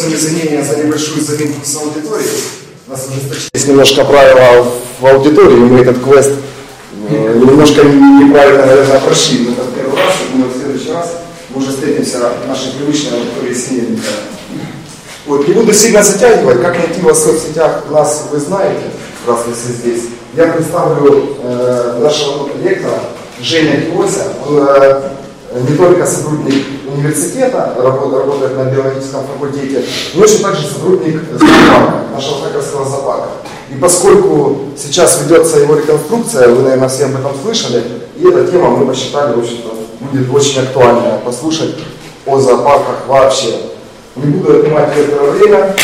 всем извинения за небольшую заминку с аудиторией. У нас уже есть немножко правила в аудитории, мы этот квест э, немножко неправильно, наверное, прошли. Мы это первый раз, я думаю, в следующий раз мы уже встретимся в нашей привычной аудитории с Вот, не буду сильно затягивать, как найти вас в соцсетях, нас вы знаете, раз вы все здесь. Я представлю э, нашего лектора Женя Киося. Он э, не только сотрудник университета, работает, на биологическом факультете, но еще также сотрудник зоопарка, нашего Харьковского зоопарка. И поскольку сейчас ведется его реконструкция, вы, наверное, все об этом слышали, и эта тема мы посчитали, в общем-то, будет очень актуальная послушать о зоопарках вообще. Не буду отнимать некоторое время.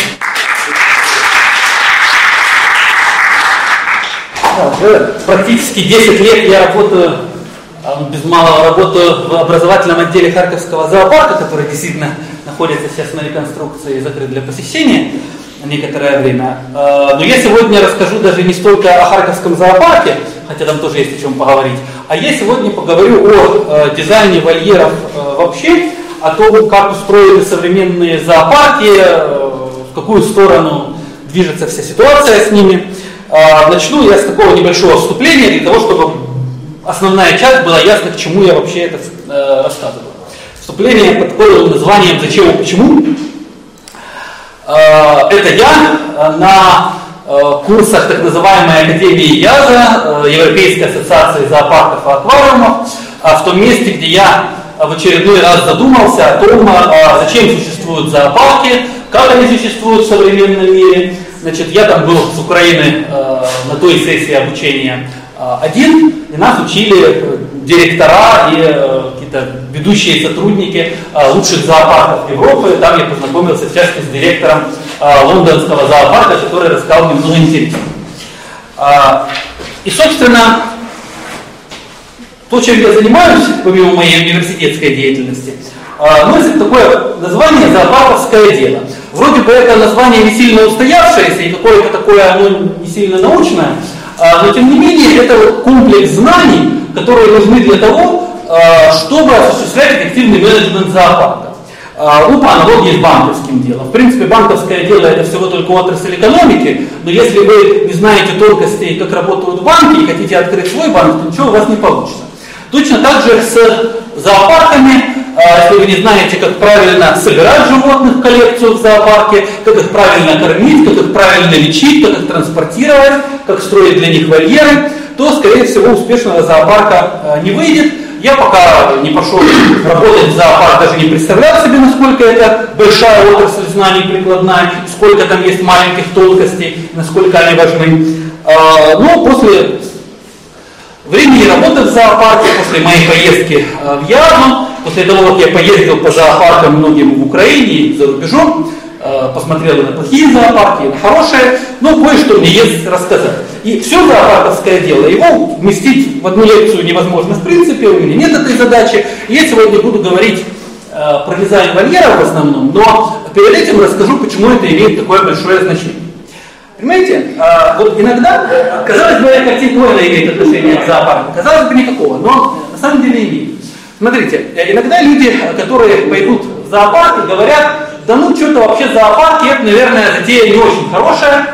Практически 10 лет я работаю без малого работаю в образовательном отделе Харьковского зоопарка, который действительно находится сейчас на реконструкции и закрыт для посещения некоторое время. А, но я сегодня расскажу даже не столько о Харьковском зоопарке, хотя там тоже есть о чем поговорить, а я сегодня поговорю о а, дизайне вольеров вообще, о том, как устроены современные зоопарки, в какую сторону движется вся ситуация с ними. Начну я с такого небольшого вступления для того, чтобы основная часть была ясно, к чему я вообще это э, рассказываю. Вступление под таким названием «Зачем и почему?» э, Это я э, на э, курсах так называемой Академии ЯЗа, э, Европейской ассоциации зоопарков и аквариумов, в том месте, где я в очередной раз задумался о том, зачем существуют зоопарки, как они существуют в современном мире. Значит, я там был с Украины на той сессии обучения а, один, и нас учили э, директора и э, какие-то ведущие сотрудники а, лучших зоопарков Европы. Там я познакомился в частности с директором а, лондонского зоопарка, который рассказал мне много интересного. И, собственно, то, чем я занимаюсь, помимо моей университетской деятельности, носит такое название «зоопарковское дело». Вроде бы это название не сильно устоявшееся, и какое-то такое оно не сильно научное, а, но тем не менее это комплекс знаний, которые нужны для того, а, чтобы осуществлять эффективный менеджмент зоопарка. А, ну, по аналогии с банковским делом. В принципе, банковское дело это всего только отрасль экономики, но если вы не знаете тонкостей, как работают банки, и хотите открыть свой банк, то ничего у вас не получится. Точно так же с зоопарками, если вы не знаете, как правильно собирать животных в коллекцию в зоопарке, как их правильно кормить, как их правильно лечить, как их транспортировать, как строить для них вольеры, то, скорее всего, успешного зоопарка не выйдет. Я пока не пошел работать в зоопарк, даже не представлял себе, насколько это большая отрасль знаний прикладная, сколько там есть маленьких тонкостей, насколько они важны. Но после времени работы в зоопарке, после моей поездки в Ярман, после того, как я поездил по зоопаркам многим в Украине и за рубежом, Э, посмотрел на плохие зоопарки, на хорошие, но кое-что мне есть рассказать. И все зоопарковское дело, его вместить в одну лекцию невозможно в принципе, у меня нет этой задачи. Я сегодня буду говорить э, про дизайн вольера в основном, но перед этим расскажу, почему это имеет такое большое значение. Понимаете, э, вот иногда, казалось бы, картинка имеет отношение к зоопарку, казалось бы, никакого, но на самом деле имеет. Смотрите, иногда люди, которые пойдут в зоопарк, говорят, да ну что-то вообще зоопарки, это, наверное, затея не очень хорошая.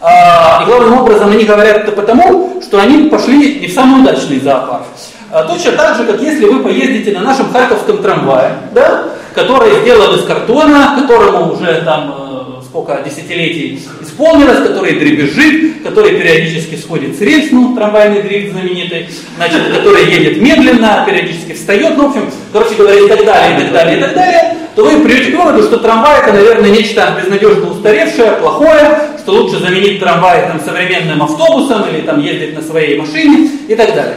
А, и главным образом они говорят это потому, что они пошли не в самый удачный зоопарк. А, точно так же, как если вы поездите на нашем харьковском трамвае, да, который сделан из картона, которому уже там э, сколько десятилетий исполнилось, который дребезжит, который периодически сходит с рельс, ну, трамвайный дрифт знаменитый, значит, который едет медленно, периодически встает, ну, в общем, короче говоря, и так далее, и так далее, и так далее, то вы придете к выводу, что трамвай это, наверное, нечто безнадежно устаревшее, плохое, что лучше заменить трамвай там, современным автобусом или там ездить на своей машине и так далее.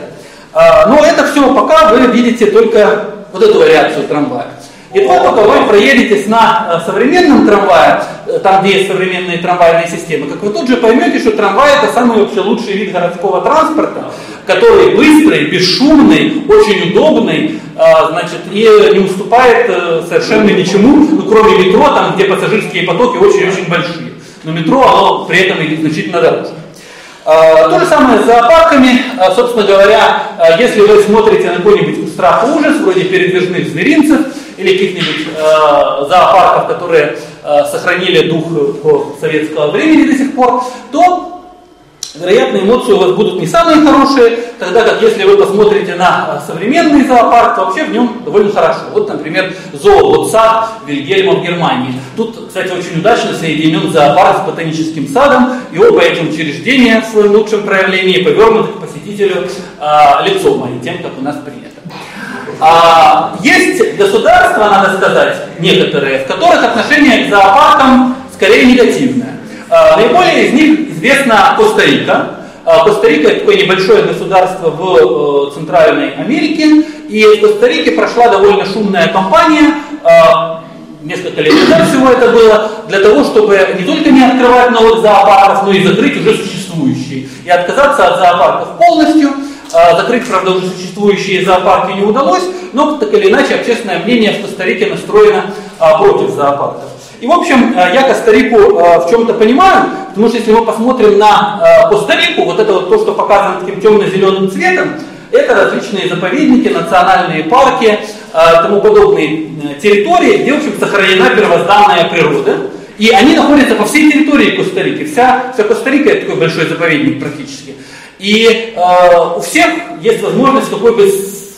А, но это все пока вы видите только вот эту вариацию трамвая. И то, пока вы проедете на э, современном трамвае, э, там, где есть современные трамвайные системы, как вы тут же поймете, что трамвай это самый вообще лучший вид городского транспорта, который быстрый, бесшумный, очень удобный, а, значит, и не уступает э, совершенно ничему, ну, кроме метро, там, где пассажирские потоки очень-очень большие. Но метро, оно при этом и значительно дороже. То же самое с зоопарками. Собственно говоря, если вы смотрите на какой-нибудь страх ужас, вроде передвижных зверинцев, или каких-нибудь э, зоопарков, которые э, сохранили дух советского времени до сих пор, то вероятно, эмоции у вас будут не самые хорошие, тогда как если вы посмотрите на современный зоопарк, то вообще в нем довольно хорошо. Вот, например, зооботсад Вильгельма в Германии. Тут, кстати, очень удачно соединен зоопарк с ботаническим садом, и оба эти учреждения в своем лучшем проявлении повернуты к посетителю а, лицом, а не тем, как у нас принято. А, есть государства, надо сказать, некоторые, в которых отношение к зоопаркам скорее негативное. А, наиболее из них известна Коста-Рика. А, Коста-Рика такое небольшое государство в э, Центральной Америке, и в Коста-Рике прошла довольно шумная кампания, а, несколько лет назад всего это было, для того, чтобы не только не открывать новых зоопарков, но и закрыть уже существующие. И отказаться от зоопарков полностью. Закрыть, правда, уже существующие зоопарки не удалось, но так или иначе общественное мнение в Коста-Рике настроено против зоопарков. И, в общем, э, я Коста-Рику э, в чем-то понимаю, потому что если мы посмотрим на э, Коста-Рику, вот это вот то, что показано таким темно-зеленым цветом, это различные заповедники, национальные парки, тому подобные территории, где, в общем, сохранена первозданная природа. И они находятся по всей территории Коста-Рики. Вся, вся Коста-Рика это такой большой заповедник практически. И э, у всех есть возможность какой бы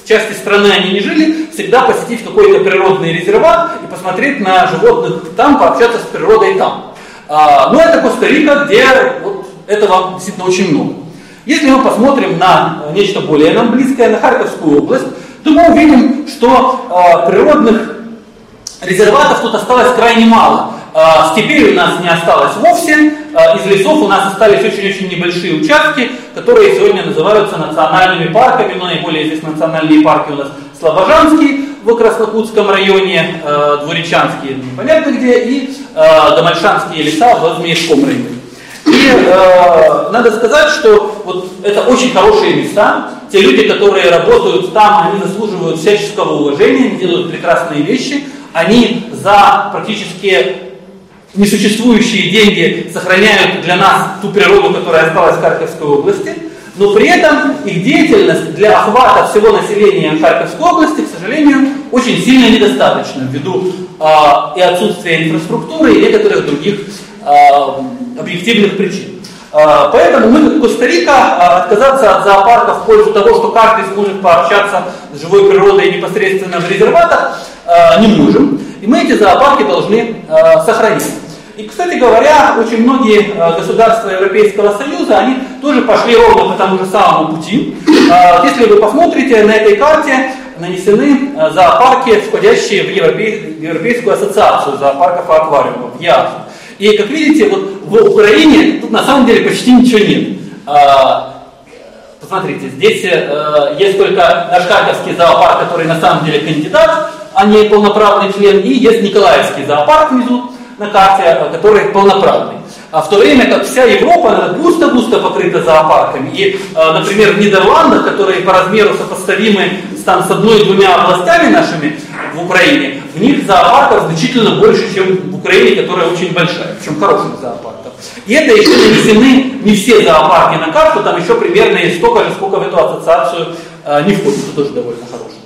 части страны они не жили, всегда посетить какой-то природный резерват и посмотреть на животных там, пообщаться с природой там. А, но ну, это Коста-Рика, где вот этого действительно очень много. Если мы посмотрим на нечто более нам близкое, на Харьковскую область, то мы увидим, что а, природных резерватов тут осталось крайне мало. А, степей у нас не осталось вовсе, из лесов у нас остались очень-очень небольшие участки, которые сегодня называются национальными парками, но наиболее известные национальные парки у нас Слобожанский в Краснокутском районе, а, Двуречанский непонятно где, и Гамальшанские леса в Змеевском районе. И э, надо сказать, что вот это очень хорошие места. Те люди, которые работают там, они заслуживают всяческого уважения, они делают прекрасные вещи. Они за практически несуществующие деньги сохраняют для нас ту природу, которая осталась в Харьковской области, но при этом их деятельность для охвата всего населения Харьковской области, к сожалению, очень сильно недостаточна ввиду э, и отсутствия инфраструктуры и некоторых других э, объективных причин. Э, поэтому мы, как Коста-Рика, отказаться от зоопарка в пользу того, что каждый сможет пообщаться с живой природой непосредственно в резерватах, не можем. И мы эти зоопарки должны сохранить. И, кстати говоря, очень многие э, государства Европейского Союза, они тоже пошли ровно по тому же самому пути. Э, если вы посмотрите, на этой карте нанесены э, зоопарки, входящие в, Европейскую ассоциацию зоопарков и аквариумов, ЯАС. И, как видите, вот в Украине тут на самом деле почти ничего нет. Посмотрите, здесь есть только наш Харьковский зоопарк, который на самом деле кандидат, а не полноправный член, и есть Николаевский зоопарк внизу, на карте, э, который полноправный. А в то время как вся Европа густо-густо покрыта зоопарками. И, э, например, в Нидерландах, которые по размеру сопоставимы там, с одной-двумя областями нашими в Украине, в них зоопарков значительно больше, чем в Украине, которая очень большая, причем хороших зоопарков. И это еще нанесены не все зоопарки на карту, там еще примерно столько же, сколько в эту ассоциацию э, не входит, это тоже довольно хорошо.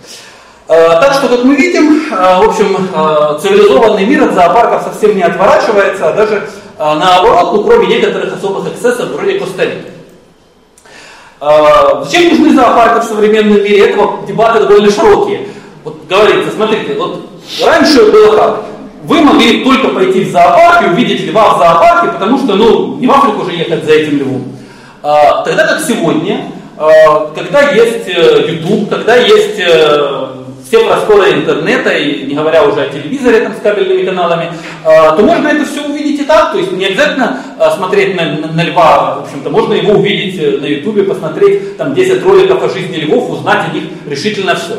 Э, так что, как мы видим, э, в общем, э, цивилизованный мир от зоопарков совсем не отворачивается, а даже наоборот, ну, кроме некоторых особых эксцессов, вроде Коста-Рики. Зачем нужны зоопарки в современном мире? Этого дебаты довольно широкие. Вот говорится, смотрите, вот раньше было как? Вы могли только пойти в зоопарк и увидеть льва в зоопарке, потому что, ну, не в Африку же ехать за этим львом. Тогда как сегодня, когда есть YouTube, когда есть все просторы интернета, и не говоря уже о телевизоре там, с кабельными каналами, а, то можно это все увидеть и так. То есть не обязательно а, смотреть на, на, на льва, в общем-то, можно его увидеть э, на ютубе, посмотреть там 10 роликов о жизни львов, узнать о них решительно все.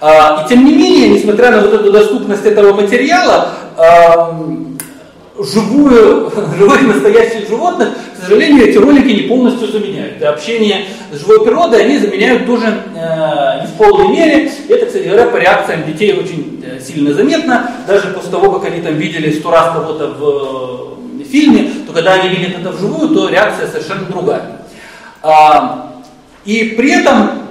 А, и тем не менее, несмотря на вот эту доступность этого материала, живую, живых настоящих животных, к сожалению, эти ролики не полностью заменяют. И общение с живой природой они заменяют тоже э, не в полной мере. Это, кстати говоря, по реакциям детей очень э, сильно заметно. Даже после того, как они там видели сто раз кого-то в э, фильме, то когда они видят это вживую, то реакция совершенно другая. А, и при этом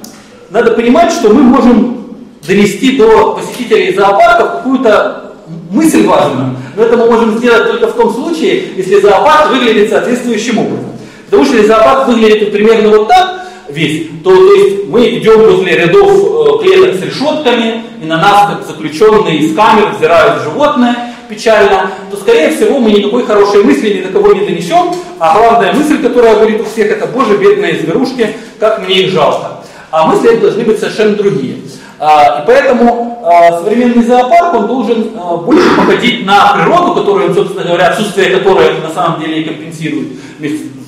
надо понимать, что мы можем донести до посетителей зоопарка какую-то мысль важную. Но это мы можем сделать только в том случае, если зоопарк выглядит соответствующим образом. Потому что если зоопарк выглядит примерно вот так, весь, то, то есть мы идем возле рядов э, клеток с решетками, и на нас, как заключенные из камер, взирают животное печально, то, скорее всего, мы никакой хорошей мысли ни до кого не донесем, а главная мысль, которая будет у всех, это, боже, бедные зверушки, как мне их жалко. А мысли должны быть совершенно другие. А, и поэтому а, современный зоопарк, он должен а, больше походить на природу, которую, собственно говоря, отсутствие которой на самом деле и компенсирует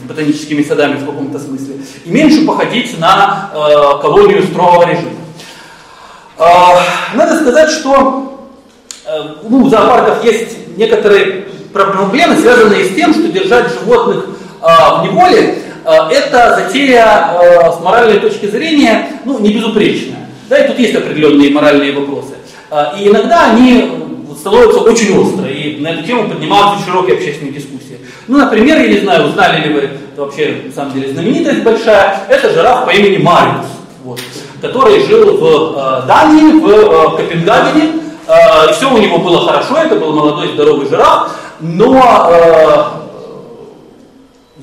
ботаническими садами в каком-то смысле, и меньше походить на колонию строгого режима. Надо сказать, что ну, в зоопарках есть некоторые проблемы, связанные с тем, что держать животных в неволе это затея с моральной точки зрения ну, не безупречная. Да, и тут есть определенные моральные вопросы. А, и иногда они становятся очень остро, и на эту тему поднимаются широкие общественные дискуссии. Ну, например, я не знаю, узнали ли вы, вообще, на самом деле, знаменитость большая, это жираф по имени Мариус, вот, который жил в э, Дании, в э, Копенгагене, э, и все у него было хорошо, это был молодой здоровый жираф, но э,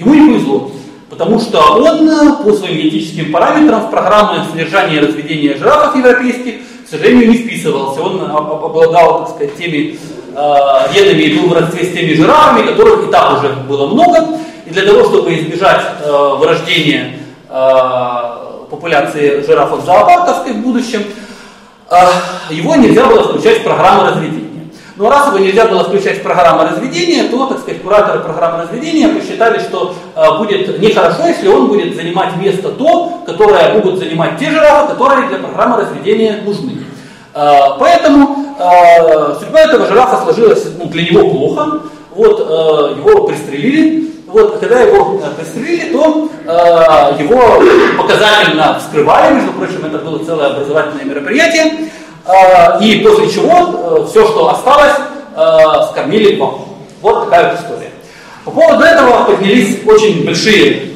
ему не повезло. Потому что он э, по своим генетическим параметрам в программу содержания и разведения жирафов европейских, к сожалению, не вписывался. Он обладал, так сказать, теми э, генами и был в родстве с теми жирафами, которых и так уже было много. И для того, чтобы избежать э, вырождения э, популяции жирафов зоопарковской в будущем, э, его нельзя было включать в программу разведения. Но раз его нельзя было включать в программу разведения, то, так сказать, кураторы программы разведения посчитали, что э, будет нехорошо, если он будет занимать место то, которое могут занимать те жирафы, которые для программы разведения нужны. Э, поэтому э, судьба этого жирафа сложилась ну, для него плохо. Вот, э, его пристрелили. Вот, а когда его пристрелили, то его показательно вскрывали, между прочим, это было целое образовательное мероприятие. А, и после чего э, все, что осталось, э, скормили вам. Вот такая вот история. По поводу этого поднялись очень большие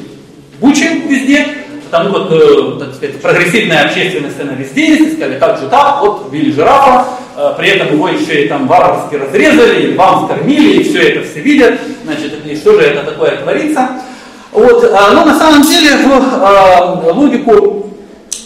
бучи везде, потому э, так сказать, прогрессивная общественность она везде есть, сказали, как же так, вот ввели жирафа, при этом его еще и там варварски разрезали, и вам скормили, и все это все видят, значит, и что же это такое творится. Вот, но на самом деле в логику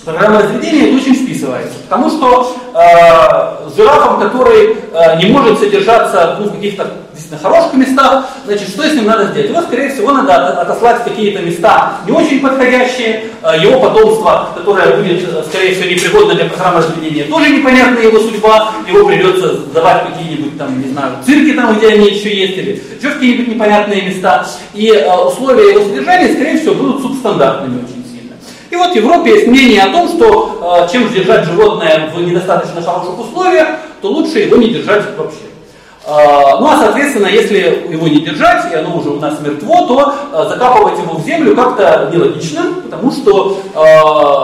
программа разведения это очень вписывается. Потому что э, жирафом, который э, не может содержаться ну, в каких-то действительно хороших местах, значит, что с ним надо сделать? Его, скорее всего, надо отослать в какие-то места не очень подходящие, э, его потомство, которое будет, э, скорее всего, непригодно для программы разведения, тоже непонятная его судьба, его придется сдавать какие-нибудь там, не знаю, цирки там, где они еще есть, или еще какие-нибудь непонятные места. И э, условия его содержания, скорее всего, будут субстандартными очень. И вот в Европе есть мнение о том, что э, чем держать животное в недостаточно хороших условиях, то лучше его не держать вообще. Э, ну а соответственно, если его не держать, и оно уже у нас мертво, то э, закапывать его в землю как-то нелогично, потому что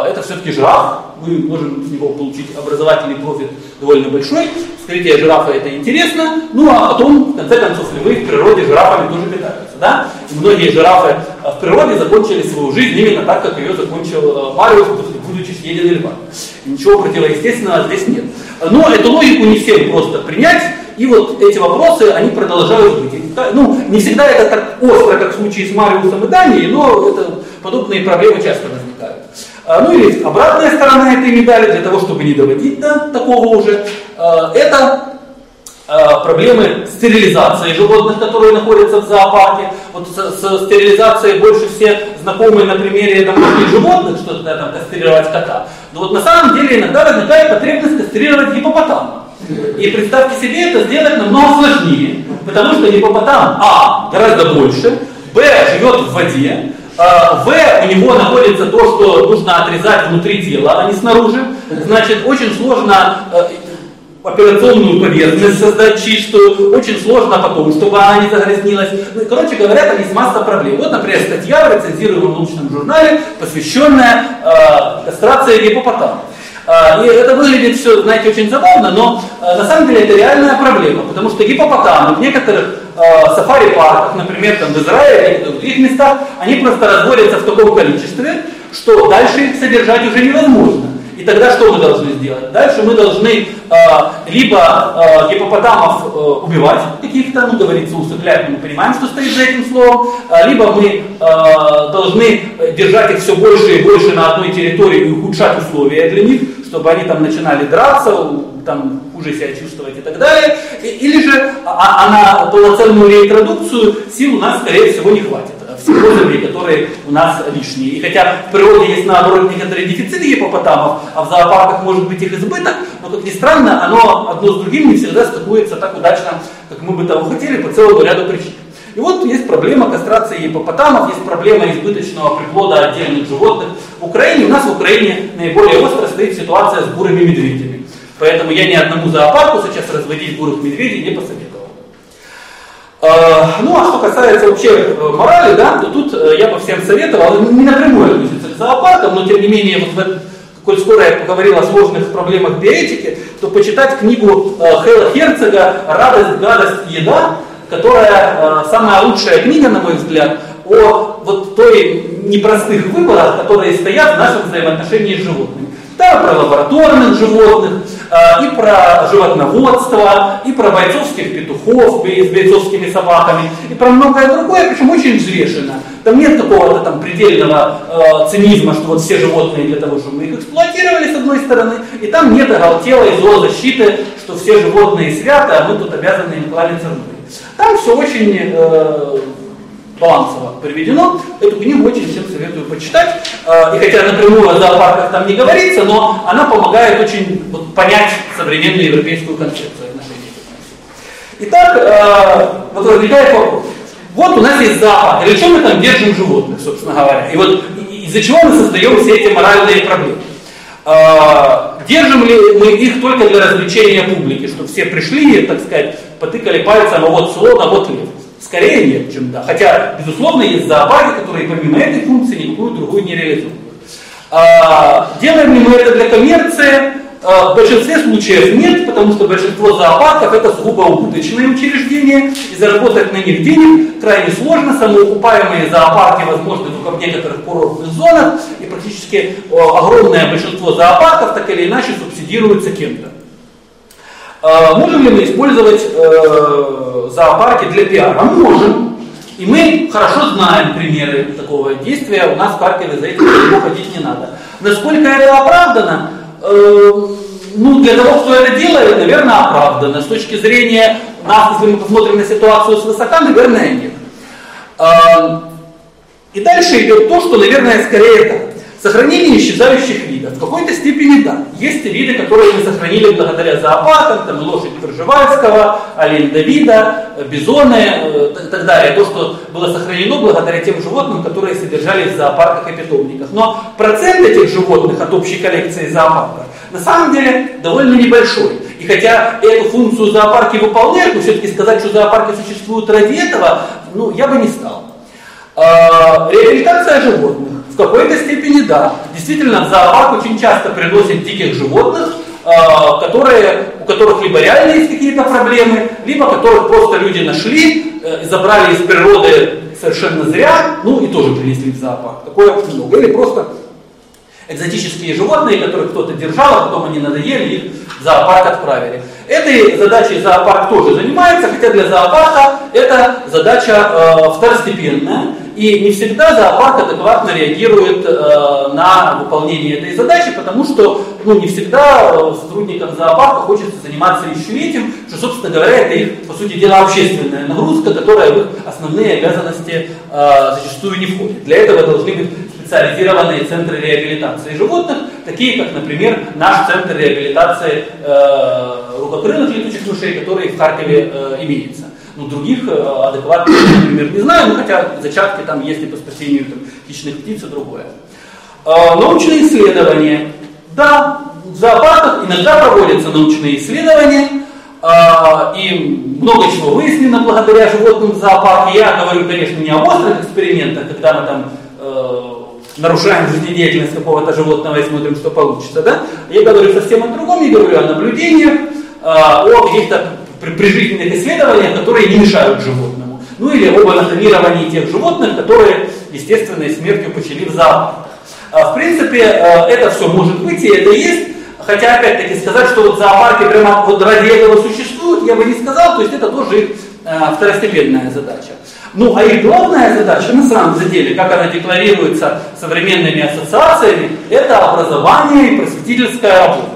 это все-таки жираф, мы можем с него получить образовательный профит довольно большой. Вскрытие жирафа это интересно, ну а потом, в конце концов, львы в природе жирафами тоже питаются. Да? Многие жирафы в природе закончили свою жизнь именно так, как ее закончил Мариус, будучи съеден львами. Ничего противоестественного здесь нет. Но эту логику не всем просто принять, и вот эти вопросы, они продолжают быть. Ну, не всегда это так остро, как в случае с Мариусом и Данией, но это, подобные проблемы часто возникают. А, ну или обратная сторона этой медали, для того, чтобы не доводить до такого уже, а, это проблемы стерилизации животных, которые находятся в зоопарке. Вот с, с стерилизацией больше все знакомы на примере домашних животных, что там кастрировать кота. Но вот на самом деле иногда возникает потребность кастрировать гипопотама. И представьте себе, это сделать намного сложнее, потому что гипопотам, а, гораздо больше, б, живет в воде, а, в у него находится то, что нужно отрезать внутри тела, а не снаружи. Значит, очень сложно э, операционную поверхность создать чистую, очень сложно потом, чтобы она не загрязнилась. Ну, короче говоря, там есть масса проблем. Вот, например, статья в рецензируемом научном журнале, посвященная э, гипопотама. Э, и это выглядит все, знаете, очень забавно, но э, на самом деле это реальная проблема, потому что гипопотамы в некоторых э, сафари-парках, например, там в Израиле или в других местах, они просто разводятся в таком количестве, что дальше их содержать уже невозможно. И тогда что мы должны сделать? Дальше мы должны э, либо э, гипопотамов э, убивать каких-то, ну говорится, усыплять, мы понимаем, что стоит за этим словом, э, либо мы э, должны держать их все больше и больше на одной территории и ухудшать условия для них, чтобы они там начинали драться, там хуже себя чувствовать и так далее. Или же а, а на полноценную реинтродукцию сил у нас, скорее всего, не хватит всевозами, которые у нас лишние. И хотя в природе есть наоборот некоторые дефициты гипопотамов, а в зоопарках может быть их избыток, но как ни странно, оно одно с другим не всегда стыкуется так удачно, как мы бы того хотели, по целому ряду причин. И вот есть проблема кастрации гипопотамов, есть проблема избыточного приплода отдельных животных. В Украине, у нас в Украине наиболее остро стоит ситуация с бурыми медведями. Поэтому я ни одному зоопарку сейчас разводить бурых медведей не посоветую. А, ну а что касается вообще э, морали, да, то тут э, я бы всем советовал, не напрямую относится к зоопаркам, но тем не менее, вот коль скоро я поговорил о сложных проблемах биоэтики, то почитать книгу э, Хэлла Херцога «Радость, гадость, еда», которая самая лучшая книга, на мой взгляд, о вот той непростых выборах, которые стоят в нашем взаимоотношении с животными. Да, про лабораторных животных, и про животноводство, и про бойцовских петухов с бойцовскими собаками, и про многое другое, причем очень взвешенно. Там нет какого-то там предельного э, цинизма, что вот все животные для того, чтобы мы их эксплуатировали с одной стороны, и там нет оголтелой зоозащиты, что все животные святы, а мы тут обязаны им кланяться Там все очень э, балансово приведено. Эту книгу очень всем советую почитать. А, и хотя напрямую о зоопарках там не говорится, но она помогает очень вот, понять современную европейскую концепцию отношений Итак, а, вот возникает вопрос. Вот у нас есть зоопарк. Для чего мы там держим животных, собственно говоря? И вот из-за чего мы создаем все эти моральные проблемы? А, держим ли мы их только для развлечения публики, чтобы все пришли так сказать, потыкали пальцем, а вот слон, а вот лев? Скорее нет, чем да. Хотя, безусловно, есть зоопарки, которые помимо этой функции никакую другую не реализуют. А, делаем ли мы это для коммерции? А, в большинстве случаев нет, потому что большинство зоопарков это сугубо убыточные учреждения, и заработать на них денег крайне сложно. Самоукупаемые зоопарки возможны только в некоторых курортных зонах, и практически огромное большинство зоопарков так или иначе субсидируется кем-то. А, можем ли мы использовать э, зоопарки для пиара? Можем. И мы хорошо знаем примеры такого действия. У нас в Харькове за этим ходить не надо. Насколько это оправдано? Э, ну, для того, кто это делает, наверное, оправдано. С точки зрения нас, если мы посмотрим на ситуацию с высока, наверное, нет. Э, и дальше идет то, что, наверное, скорее так. Сохранение исчезающих видов. В какой-то степени да. Есть виды, которые мы сохранили благодаря зоопаркам, там лошадь Пржевальского, олень Давида, бизоны э, и так далее. То, что было сохранено благодаря тем животным, которые содержались в зоопарках и питомниках. Но процент этих животных от общей коллекции зоопарков на самом деле довольно небольшой. И хотя эту функцию зоопарки выполняют, но все-таки сказать, что зоопарки существуют ради этого, ну, я бы не стал. А, реабилитация животных. В какой-то степени да. Действительно, в зоопарк очень часто приносят диких животных, а, которые, у которых либо реально есть какие-то проблемы, либо которых просто люди нашли, э, забрали из природы совершенно зря, ну и тоже принесли в зоопарк. Такое много. Или просто экзотические животные, которых кто-то держал, а потом они надоели, их в зоопарк отправили. Этой задачей зоопарк тоже занимается, хотя для зоопарка это задача э, второстепенная. И не всегда зоопарк адекватно реагирует э, на выполнение этой задачи, потому что ну, не всегда э, сотрудникам зоопарка хочется заниматься еще этим, что, собственно говоря, это их, по сути дела, общественная нагрузка, которая в их основные обязанности э, зачастую не входит. Для этого должны быть специализированные центры реабилитации животных, такие как, например, наш центр реабилитации э, рукокрылых летучих мышей, который в Харькове э, имеется. Ну, других э, адекватных, например, не знаю, ну, хотя зачатки там есть и по спасению там, хищных птиц и другое. Э, научные исследования. Да, в зоопарках иногда проводятся научные исследования, э, и много чего выяснено благодаря животным в зоопарке. Я говорю, конечно, не о острых экспериментах, когда мы там э, нарушаем жизнедеятельность какого-то животного и смотрим, что получится. Да? Я говорю совсем о другом, я говорю о наблюдениях, э, о каких-то прижизненных исследованиях, которые не мешают животному. Ну или об анатомировании тех животных, которые естественной смертью почили в зоопарках. В принципе, это все может быть и это есть, хотя опять-таки сказать, что вот зоопарки прямо вот ради этого существуют, я бы не сказал, то есть это тоже их второстепенная задача. Ну, а их главная задача, на самом деле, как она декларируется современными ассоциациями, это образование и просветительская работа.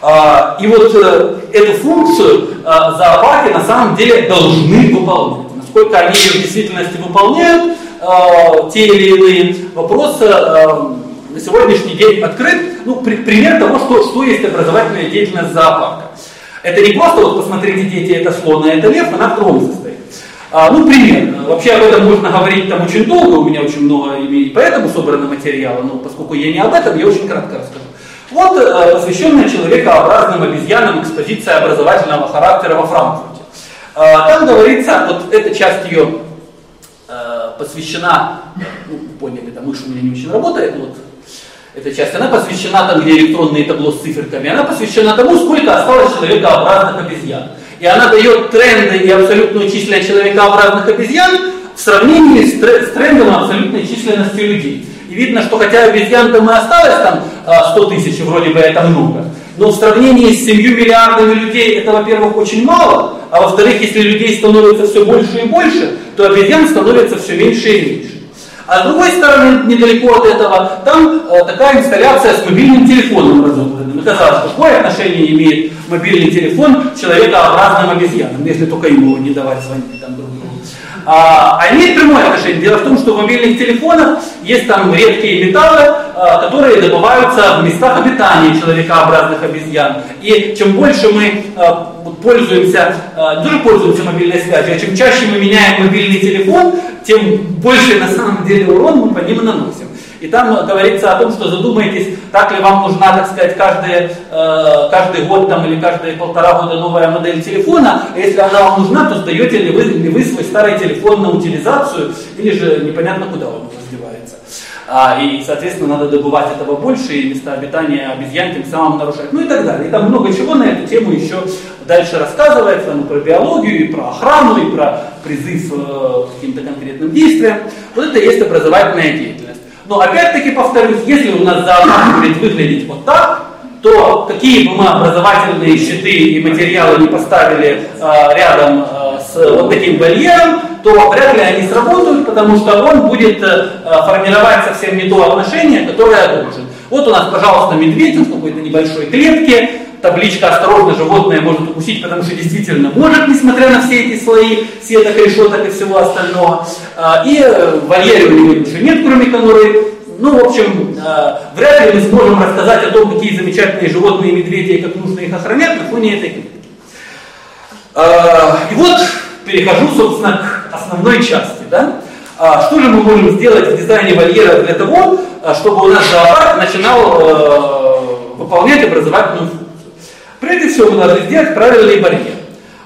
А, и вот э, эту функцию а, зоопарки на самом деле должны выполнять. Насколько они ее в действительности выполняют, а, те или иные вопросы на сегодняшний день открыт. Ну, пример того, что, что есть образовательная деятельность зоопарка. Это не просто вот посмотрите, дети, это слон, а это лев, она в другом состоит. А, ну, пример. Вообще об этом можно говорить там очень долго, у меня очень много и поэтому собрано материала, но поскольку я не об этом, я очень кратко расскажу. Вот э, посвященная человекообразным обезьянам экспозиция образовательного характера во Франкфурте. Э, там говорится, вот эта часть ее э, посвящена, ну, поняли, да, мышь у меня не очень работает, вот эта часть, она посвящена там, где электронные табло с циферками, она посвящена тому, сколько осталось человекообразных обезьян. И она дает тренды и абсолютную численность человекообразных обезьян в сравнении с, трендом абсолютной численности людей. Видно, что хотя обезьян там и осталось там 100 а, тысяч, вроде бы это много, но в сравнении с 7 миллиардами людей это, во-первых, очень мало, а во-вторых, если людей становится все больше и больше, то обезьян становится все меньше и меньше. А с другой стороны, недалеко от этого, там э, такая инсталляция с мобильным телефоном. И казалось, какое отношение имеет мобильный телефон человекообразным обезьянам, если только ему не давать звонить там друг другу. А, а имеет прямое отношение. Дело в том, что в мобильных телефонах есть там редкие металлы, а, которые добываются в местах обитания человекообразных обезьян. И чем больше мы а, пользуемся, а, не пользуемся мобильной связью, а чем чаще мы меняем мобильный телефон, тем больше на самом деле урон мы по ним наносим. И там говорится о том, что задумайтесь, так ли вам нужна, так сказать, каждый, э, каждый год там, или каждые полтора года новая модель телефона. А если она вам нужна, то сдаете ли вы, ли вы свой старый телефон на утилизацию, или же непонятно куда он раздевается. А, и, соответственно, надо добывать этого больше, и места обитания обезьян тем самым нарушать. Ну и так далее. И там много чего на эту тему еще дальше рассказывается, ну, про биологию, и про охрану, и про призыв э, к каким-то конкретным действиям. Вот это есть образовательная деятельность. Но опять-таки повторюсь, если у нас зоопарк будет выглядеть вот так, то какие бы мы образовательные щиты и материалы не поставили э, рядом э, с вот таким вольером, то вряд ли они сработают, потому что он будет э, формировать совсем не то отношение, которое должен. Вот у нас, пожалуйста, медведь в какой-то небольшой клетке, табличка «Осторожно, животное может укусить», потому что действительно может, несмотря на все эти слои сеток, решеток и всего остального. А, и э, в вольере у него уже нет, кроме конуры. Ну, в общем, э, вряд ли мы сможем рассказать о том, какие замечательные животные медведи и как нужно их охранять на фоне этой. А, и вот перехожу, собственно, к основной части. Да? А, что же мы можем сделать в дизайне вольера для того, чтобы у нас зоопарк начинал э, выполнять образовательную функцию? Прежде всего мы должны сделать правильный барьер.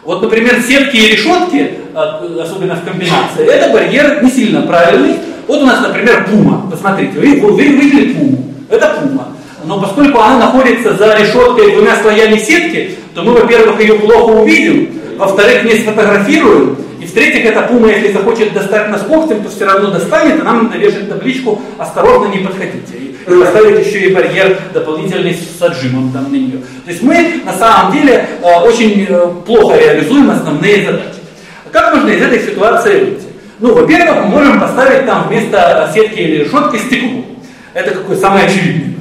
Вот, например, сетки и решетки, а, особенно в комбинации, это барьер не сильно правильный. Вот у нас, например, пума. Посмотрите, вы, вы видели пуму? Это пума. Но поскольку она находится за решеткой двумя слоями сетки, то мы, во-первых, ее плохо увидим, во-вторых, не сфотографируем, и в-третьих, эта пума, если захочет достать нас когтем, то все равно достанет, и нам навешает табличку «Осторожно, не подходите» и поставить еще и барьер дополнительный с отжимом там на нее. То есть мы на самом деле э, очень э, плохо реализуем основные задачи. Как можно из этой ситуации выйти? Ну, во-первых, мы можем поставить там вместо сетки или решетки стекло. Это какой самый очевидный.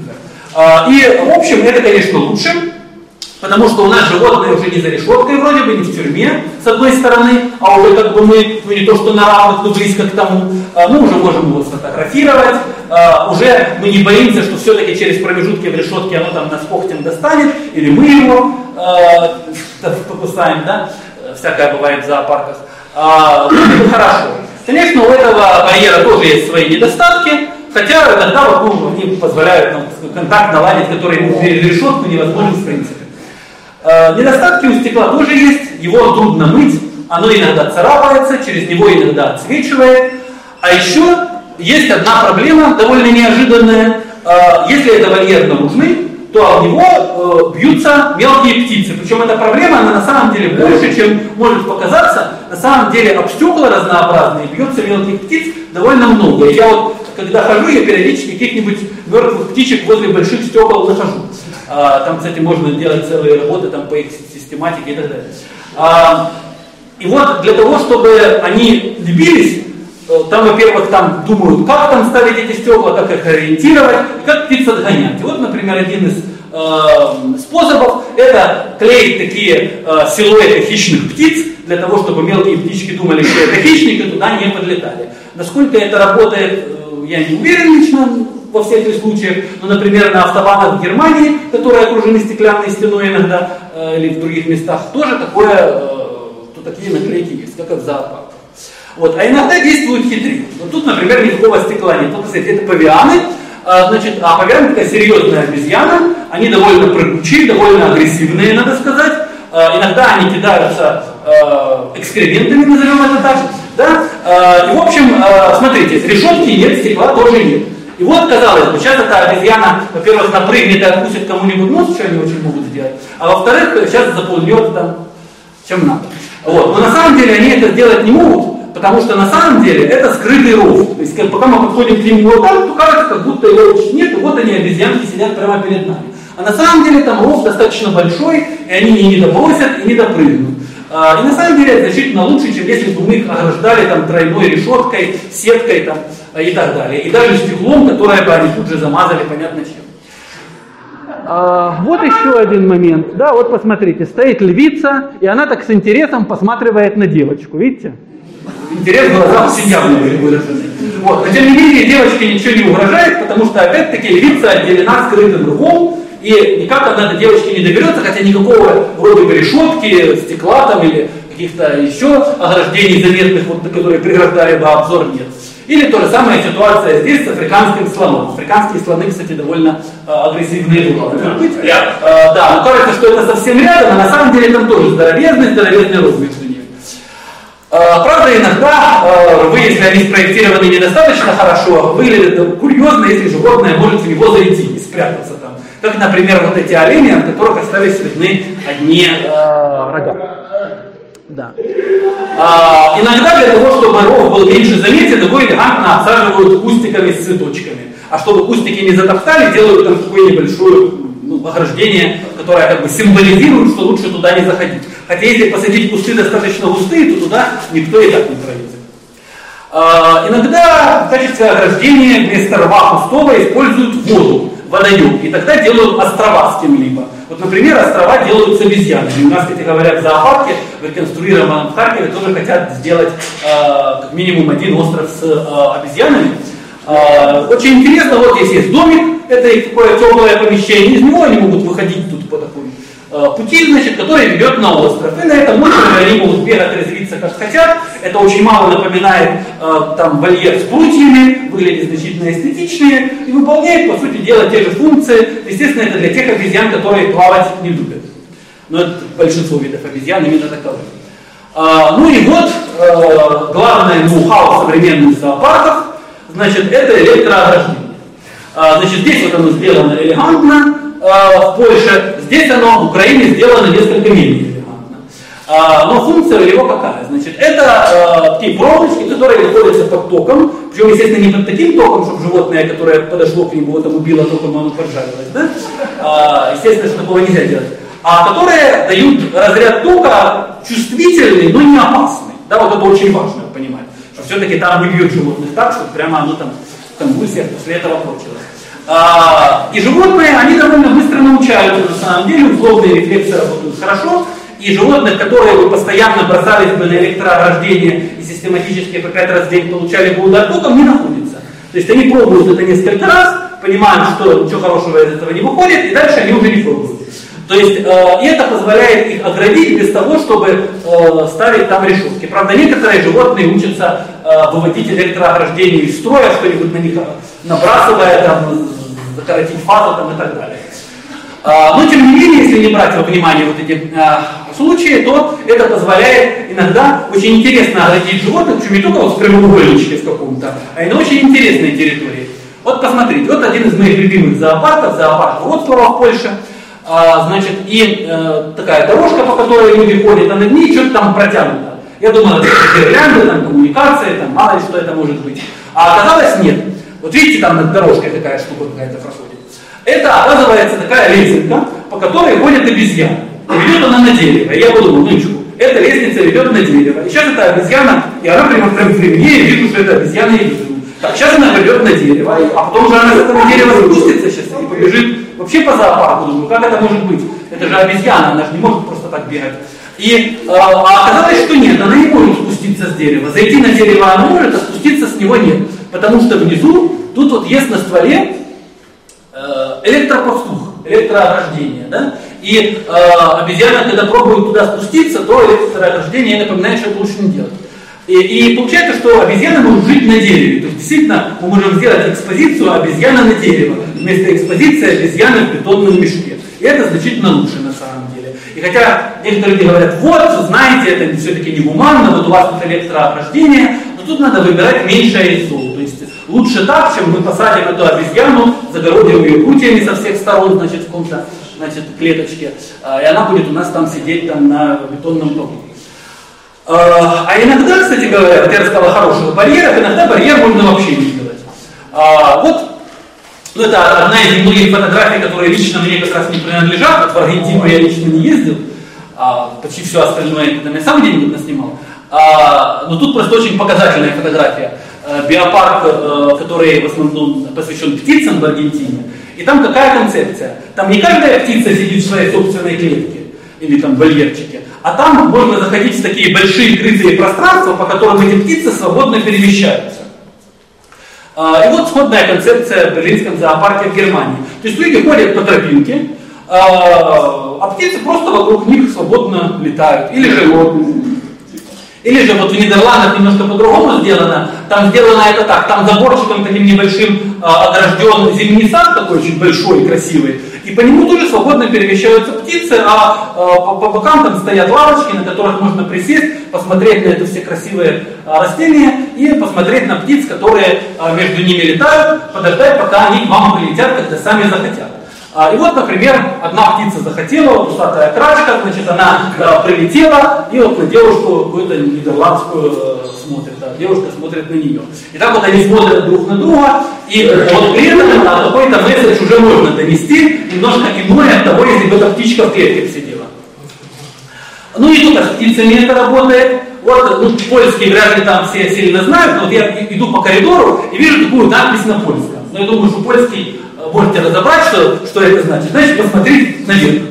А, и, в общем, это, конечно, лучше, Потому что у нас животные уже не за решеткой вроде бы, не в тюрьме, с одной стороны, а уже как бы мы, ну не то что на равных, но близко к тому, а, мы уже можем его сфотографировать, а, уже мы не боимся, что все-таки через промежутки в решетке оно там нас когтем достанет, или мы его э, покусаем, да, всякое бывает в зоопарках. Ну, хорошо. Конечно, у этого барьера тоже есть свои недостатки, хотя иногда вот, ну, они позволяют нам контакт наладить, который через решетку невозможен в принципе. Э, недостатки у стекла тоже есть, его трудно мыть, оно иногда царапается, через него иногда отсвечивает. А еще есть одна проблема, довольно неожиданная. Э, если это вольер наружный, то в него э, бьются мелкие птицы. Причем эта проблема, она на самом деле больше, чем может показаться. На самом деле об стекла разнообразные бьются мелких птиц довольно много. Я вот, когда хожу, я периодически каких-нибудь мертвых птичек возле больших стекол нахожу. А, там, кстати, можно делать целые работы там, по их систематике и так далее. А, и вот для того, чтобы они любились, э, там, во-первых, там думают, как там ставить эти стекла, как их ориентировать, как птиц отгонять. И вот, например, один из э, способов это клеить такие э, силуэты хищных птиц, для того, чтобы мелкие птички думали, что это хищник, и туда не подлетали. Насколько это работает, я не уверен лично во всех этих случаях, но, например, на автобанах в Германии, которые окружены стеклянной стеной иногда, э, или в других местах, тоже такое э, такие наклейки есть, как в зоопарках. Вот. А иногда действуют хитрее. Вот тут, например, никакого стекла нет. Вот, кстати, это павианы. А, значит, а павианы такая серьезная обезьяна. Они довольно прыгучие, довольно агрессивные, надо сказать. А, иногда они кидаются а, экскрементами, назовем это так. Да? А, и, в общем, а, смотрите, решетки нет, стекла тоже нет. И вот, казалось бы, сейчас эта обезьяна, во-первых, напрыгнет и откусит кому-нибудь нос, что они очень могут сделать, а во-вторых, сейчас заполнет там, чем надо. Вот. Но на самом деле они это сделать не могут, потому что на самом деле это скрытый ров. То есть пока мы подходим к ним вот так, то кажется, как будто его нет, и вот они, обезьянки, сидят прямо перед нами. А на самом деле там ров достаточно большой, и они не недобросят и не допрыгнут. А, и на самом деле это значительно лучше, чем если бы мы их ограждали там тройной решеткой, сеткой там, и так далее. И даже стеклом, которое бы они тут же замазали, понятно чем. А, вот еще один момент. Да, вот посмотрите, стоит львица, и она так с интересом посматривает на девочку, видите? Интерес в глазах явно выражены. Вот. Но тем не менее девочке ничего не угрожает, потому что опять-таки львица отделена скрытым рвом, и никак она до девочки не доберется, хотя никакого вроде бы решетки, стекла там или каких-то еще ограждений заметных, вот, которые преграждали бы обзор, нет. Или то же самая ситуация здесь с африканским слоном. Африканские слоны, кстати, довольно э, агрессивные могут быть. Э, да, но кажется, что это совсем рядом, а на самом деле там тоже здоровезный, здоровезный ров между ними. Э, правда, иногда э, рвы, если они спроектированы недостаточно хорошо, выглядят курьезно, если животное может в него зайти и спрятаться там. Как, например, вот эти олени, от которых остались видны одни э, рога. Да. А, иногда для того, чтобы ров был меньше заметен, его элегантно обсаживают кустиками с цветочками. А чтобы кустики не затоптали, делают там такое небольшое ну, ограждение, которое как бы символизирует, что лучше туда не заходить. Хотя если посадить кусты достаточно густые, то туда никто и так не пролезет. А, иногда в качестве ограждения вместо рва пустого используют воду, водоем, и тогда делают острова с кем-либо. Вот, например, острова делают с обезьянами. У нас, кстати говоря, в зоопарке, в реконструированном в Харькове, тоже хотят сделать э, как минимум один остров с э, обезьянами. Э, очень интересно, вот здесь есть домик, это их такое теплое помещение, из него они могут выходить тут по такой э, пути, значит, который ведет на остров. И на этом острове они могут бегать, резвиться как хотят. Это очень мало напоминает э, там вольер с прутьями, выглядит значительно эстетичнее и выполняет, по сути дела, те же функции. Естественно, это для тех обезьян, которые плавать не любят. Но это большинство видов обезьян именно таковы. А, ну и вот э, главное ноу-хау современных зоопарков, значит, это электроограждение. А, значит, здесь вот оно сделано элегантно, а, в Польше, здесь оно в Украине сделано несколько менее но функция его какая? Значит, это а, такие проволочки, которые находятся под током, причем, естественно, не под таким током, чтобы животное, которое подошло к нему, там убило током, оно поджарилось, да? А, естественно, что такого нельзя делать. А которые дают разряд тока чувствительный, но не опасный. Да, вот это очень важно понимать, что все-таки там не бьют животных так, чтобы прямо оно там в конвульсиях после этого кончилось. А, и животные, они довольно быстро научаются, на самом деле, условные рефлексы работают хорошо, и животных, которые бы постоянно бросались бы на электророждение и систематически по пять раз в день получали бы удар током, не находится. То есть они пробуют это несколько раз, понимают, что ничего хорошего из этого не выходит, и дальше они уже не пробуют. То есть э, это позволяет их оградить без того, чтобы э, ставить там решетки. Правда, некоторые животные учатся э, выводить электроограждение из строя, что-нибудь на них набрасывая, там, закоротить фазу там, и так далее. А, но тем не менее, если не брать во внимание вот эти а, случаи, то это позволяет иногда очень интересно оградить животных, причем не только вот в прямоугольничке в каком-то, а и на очень интересной территории. Вот посмотрите, вот один из моих любимых зоопарков, зоопарк Вроцлава в Польше. А, значит, и э, такая дорожка, по которой люди ходят, а над ней что-то там протянуто. Я думал, это гирлянды, там коммуникация, там мало ли что это может быть. А оказалось нет. Вот видите, там над дорожкой такая штука какая-то проходит. Это, оказывается, такая лесенка, по которой ходят обезьяны. Ведет она на дерево. Я подумал, ну ничего, эта лестница ведет на дерево. И сейчас эта обезьяна, и она прямо, прямо при мне, и вижу, что это обезьяна идет. Так, сейчас она придет на дерево, а потом уже она с этого дерева спустится сейчас и побежит вообще по зоопарку. Думаю, как это может быть? Это же обезьяна, она же не может просто так бегать. И э, а оказалось, что нет, она не может спуститься с дерева. Зайти на дерево она может, а спуститься с него нет. Потому что внизу, тут вот есть на стволе э, электропастух, электроохлаждение. Да? И э, обезьяна, когда пробует туда спуститься, то электроохлаждение напоминает, что это лучше не делать. И, и получается, что обезьяна может жить на дереве. То есть действительно мы можем сделать экспозицию обезьяна на дерево. Вместо экспозиции обезьяны в бетонном мешке. И это значительно лучше на самом деле. И хотя некоторые люди говорят, вот, знаете, это все-таки не гуманно, вот у вас тут электроохлаждение, но тут надо выбирать меньшее из зол. То есть лучше так, чем мы посадим эту обезьяну, загородим ее прутьями со всех сторон, значит, в каком-то значит, клеточке, а, и она будет у нас там сидеть там на бетонном полу. А, а иногда, кстати говоря, вот я рассказал о хороших барьерах, иногда барьер можно вообще не сделать. А, вот, ну это одна из многих фотографий, которые лично мне как раз не принадлежат. Вот в Аргентину я лично не ездил, а, почти все остальное это я сам где-нибудь наснимал. А, но тут просто очень показательная фотография. А, биопарк, а, который в основном посвящен птицам в Аргентине. И там какая концепция? Там не каждая птица сидит в своей собственной клетке или там вольерчике, а там можно заходить в такие большие крытые пространства, по которым эти птицы свободно перемещаются. А, и вот сходная концепция в Берлинском зоопарке в Германии. То есть люди ходят по тропинке, а, а птицы просто вокруг них свободно летают. Или же, или же вот в Нидерландах немножко по-другому сделано. Там сделано это так, там заборчиком таким небольшим а, огражден зимний сад такой очень большой, красивый. И по нему тоже свободно перемещаются птицы, а, а по, бокам там стоят лавочки, на которых можно присесть, посмотреть на это все красивые а, растения и посмотреть на птиц, которые а, между ними летают, подождать, пока они к вам прилетят, когда сами захотят. А, и вот, например, одна птица захотела, вот усатая крачка, значит, она да, прилетела и вот на девушку какую-то нидерландскую э, смотрит, а девушка смотрит на нее. И так вот они смотрят друг на друга, и вот при этом а, какой-то месседж уже можно донести, немножко иной от того, если бы эта птичка в клетке сидела. Ну и тут с птицами это работает. Вот, ну, польский вряд ли там все сильно знают, но вот я иду по коридору и вижу такую надпись на польском. Но я думаю, что польский можете разобрать, что, что это значит, значит посмотреть наверх.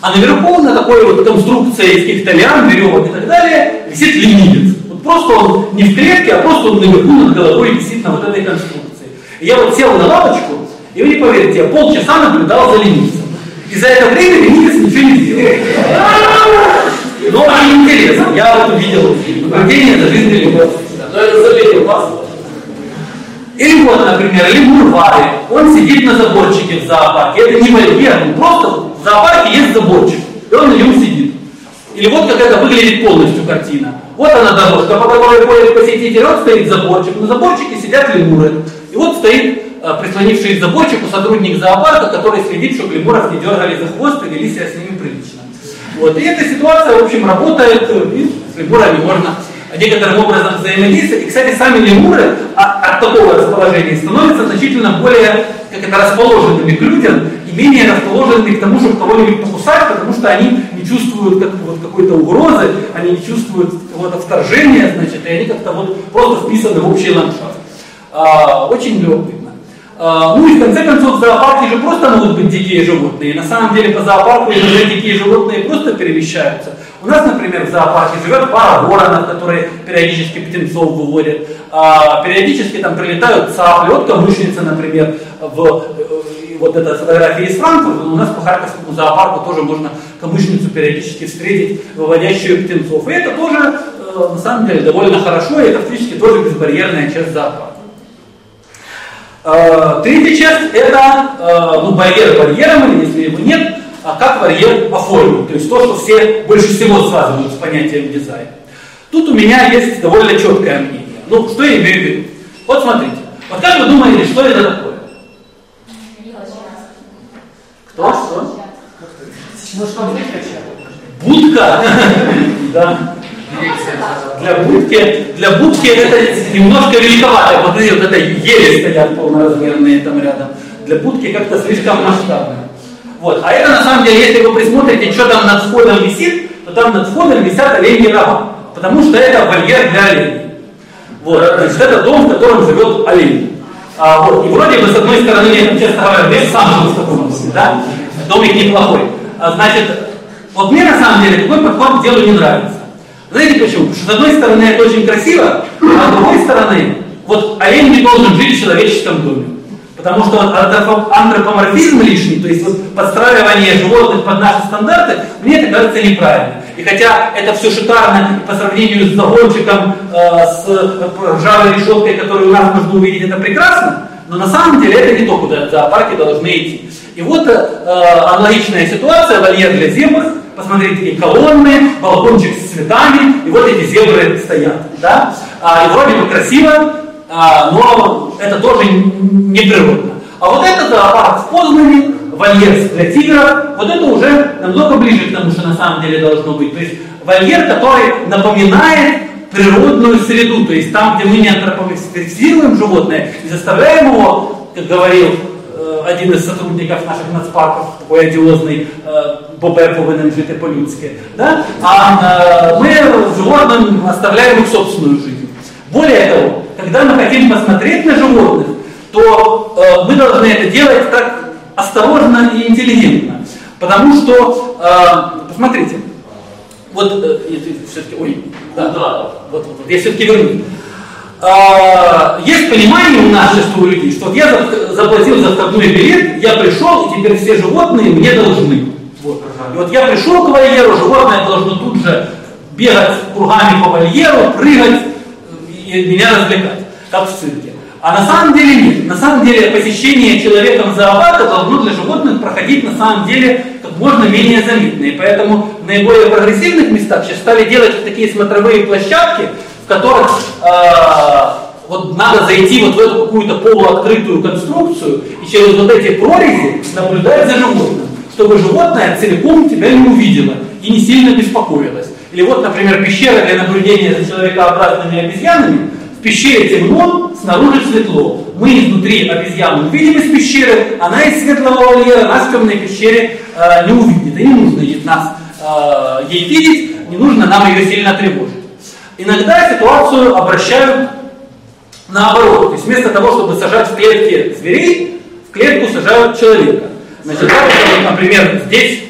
А наверху на такой вот конструкции из каких-то лиан, веревок и так далее висит ленивец. Вот просто он не в клетке, а просто он наверху над головой висит на вот этой конструкции. И я вот сел на лавочку, и вы не поверите, я полчаса наблюдал за ленивцем. И за это время ленивец ничего не сделал. Но очень интересно, я вот увидел наблюдение за жизнью ленивца. Но это заметил вас. Или вот, например, или Мурвары, он сидит на заборчике в зоопарке. Это не вольер, он просто в зоопарке есть заборчик, и он на нем сидит. Или вот как это выглядит полностью картина. Вот она дорожка, по которой ходит посетитель, вот стоит заборчик. На заборчике сидят лемуры. И вот стоит э, прислонивший к заборчику сотрудник зоопарка, который следит, чтобы лемуров не дергали за хвост и вели себя с ними прилично. Вот. И эта ситуация, в общем, работает, и с лемурами можно некоторым образом взаимодействовать. И, кстати, сами лемуры от, от такого расположения становятся значительно более как это, расположенными к людям и менее расположенными к тому, чтобы кого-нибудь покусать, потому что они не чувствуют как, вот, какой-то угрозы, они не чувствуют какого-то вторжения, значит, и они как-то вот просто вписаны в общий ландшафт. А, очень любопытно. А, ну и в конце концов в зоопарке же просто могут быть дикие животные. На самом деле по зоопарку иногда дикие животные просто перемещаются. У нас, например, в зоопарке живет пара воронов, которые периодически птенцов выводят. А, периодически там прилетают цапли, вот камышница, например, в, э, вот эта фотография из Франкфурта, у нас по Харьковскому зоопарку тоже можно камышницу периодически встретить, выводящую птенцов. И это тоже, э, на самом деле, довольно хорошо, и это фактически тоже безбарьерная часть зоопарка. А, третья часть это э, ну, барьер барьером, или если его нет, а как барьер оформлен, то есть то, что все больше всего связывают с понятием дизайн. Тут у меня есть довольно четкое мнение. Ну, что я имею в виду? Вот смотрите, вот как вы думаете, что это такое? Кто? Что? Ну что, Будка? Да. Для будки, для будки это немножко великовато. Вот эти вот это еле стоят полноразмерные там рядом. Для будки как-то слишком масштабно. Вот. А это на самом деле, если вы присмотрите, что там над входом висит, то там над входом висят оленьи рога. Потому что это вольер для оленей. Вот. Значит, это дом, в котором живет олень. А, вот. И вроде бы, с одной стороны, я честно говоря, я сам живу в таком доме, да? Домик неплохой. А, значит, вот мне на самом деле такой подход к делу не нравится. Знаете почему? Потому что с одной стороны это очень красиво, а с другой стороны, вот олень не должен жить в человеческом доме. Потому что антропоморфизм лишний, то есть вот подстраивание животных под наши стандарты, мне это кажется неправильно. И хотя это все шикарно по сравнению с загончиком, э, с ржавой решеткой, которую у нас можно увидеть, это прекрасно, но на самом деле это не то, куда зоопарки должны идти. И вот э, аналогичная ситуация, вольер для зебр, посмотрите, такие колонны, балкончик с цветами, и вот эти зебры стоят. Да? А, и вроде бы красиво, но это тоже не природно. А вот это зоопарк в Познане, вольер для тигра, вот это уже намного ближе к тому, что на самом деле должно быть. То есть вольер, который напоминает природную среду, то есть там, где мы не антропоморфизируем животное и заставляем его, как говорил э, один из сотрудников наших нацпарков, такой одиозный, э, Бобе повинен жити по-людски, да? а э, мы животным оставляем их собственную жизнь. Более того, когда мы хотим посмотреть на животных, то э, мы должны это делать так осторожно и интеллигентно. Потому что, э, посмотрите, вот, э, все-таки, ой, да, да, вот, вот, вот я все-таки вернусь. Э, есть понимание у нас сейчас у людей, что вот я заплатил за входной билет, я пришел, и теперь все животные мне должны. Вот. И вот я пришел к вольеру, животное должно тут же бегать кругами по вольеру, прыгать, и меня развлекать, как в цирке. А на самом деле нет. На самом деле посещение человеком зоопарка должно для животных проходить на самом деле как можно менее заметно. И поэтому в наиболее прогрессивных местах сейчас стали делать такие смотровые площадки, в которых э, вот надо зайти вот в эту какую-то полуоткрытую конструкцию и через вот эти прорези наблюдать за животным, чтобы животное целиком тебя не увидело и не сильно беспокоилось. Или вот, например, пещера для наблюдения за человекообразными обезьянами. В пещере темно, снаружи светло. Мы изнутри обезьяну увидим из пещеры, она из светлого вольера нас в темной пещере э, не увидит. И не нужно нас, э, ей видеть, не нужно нам ее сильно тревожить. Иногда ситуацию обращают наоборот. То есть вместо того, чтобы сажать в клетке зверей, в клетку сажают человека. Значит, например, здесь,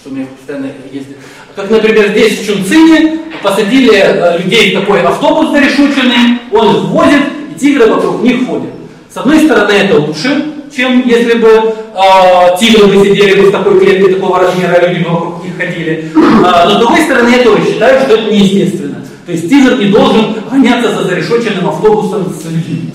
что у меня постоянно ездит, как, например, здесь в Чунцине посадили э, людей в такой автобус зарешученный, он их возит, и тигры вокруг них ходят. С одной стороны, это лучше, чем если бы э, тигры бы сидели бы в такой клетке такого размера, а люди бы вокруг них ходили. Э, но с другой стороны, я тоже считаю, что это неестественно. То есть тигр не должен гоняться за зарешоченным автобусом с людьми.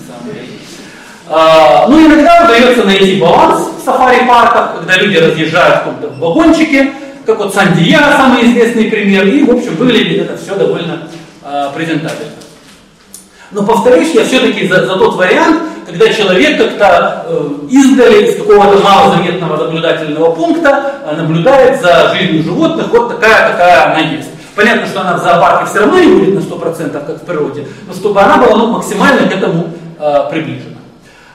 Э, ну, иногда удается найти баланс в сафари-парках, когда люди разъезжают в каком-то вагончике, как вот Сан-Диего, самый известный пример, и, в общем, выглядит это все довольно э, презентабельно. Но повторюсь, я все-таки за, за тот вариант, когда человек как-то э, издали, из какого-то малозаметного наблюдательного пункта э, наблюдает за жизнью животных, вот такая, такая она есть. Понятно, что она в зоопарке все равно не будет на 100%, как в природе, но чтобы она была ну, максимально к этому э, приближена.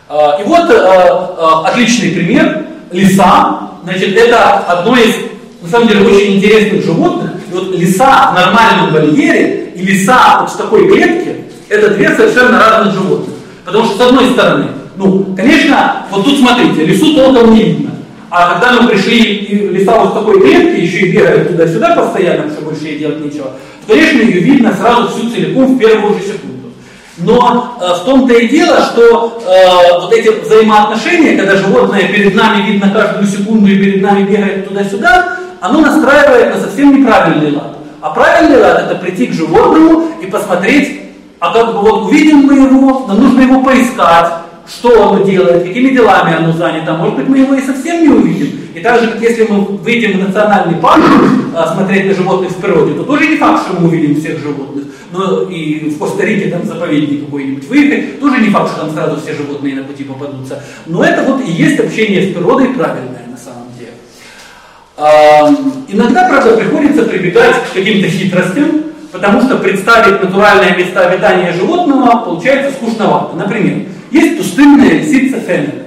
Э, и вот э, э, отличный пример, лиса, значит, это одно из на самом деле очень интересных животных. И вот лиса в нормальном вольере и лиса вот в такой клетке, это две совершенно разных животных. Потому что с одной стороны, ну, конечно, вот тут смотрите, лису толком не видно. А когда мы пришли, и лиса вот в такой клетке, еще и бегает туда-сюда постоянно, все больше ей делать нечего, то, конечно, ее видно сразу всю целиком в первую же секунду. Но э, в том-то и дело, что э, вот эти взаимоотношения, когда животное перед нами видно каждую секунду и перед нами бегает туда-сюда, оно настраивает на совсем неправильный лад. А правильный лад это прийти к животному и посмотреть, а как бы вот увидим мы его, нам нужно его поискать, что оно делает, какими делами оно занято. Может быть, мы его и совсем не увидим. И так же, как если мы выйдем в национальный парк а, смотреть на животных в природе, то тоже не факт, что мы увидим всех животных. Но и в Коста-Рике там заповедник какой-нибудь выехать, тоже не факт, что там сразу все животные на пути попадутся. Но это вот и есть общение с природой правильное на самом деле. А, иногда, правда, приходится прибегать к каким-то хитростям, потому что представить натуральное место обитания животного получается скучновато. Например, есть пустынная лисица Феннер.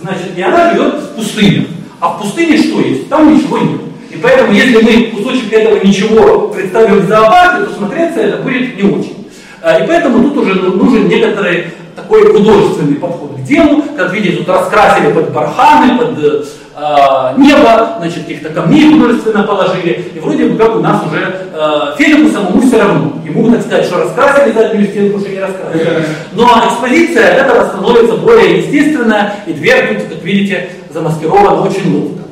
Значит, и она живет в пустыне. А в пустыне что есть? Там ничего нет. И поэтому, если мы кусочек этого ничего представим в зоопарке, то смотреться это будет не очень. А, и поэтому тут уже нужен некоторый такой художественный подход к делу. Как видите, тут раскрасили под барханы, под э, небо, значит, каких-то камней художественно положили. И вроде бы как у нас уже э, самому все равно. Ему, так сказать, что раскрасили заднюю стенку, что не раскрасили. Но экспозиция от этого становится более естественная, и дверь тут, как видите, замаскирована очень ловко.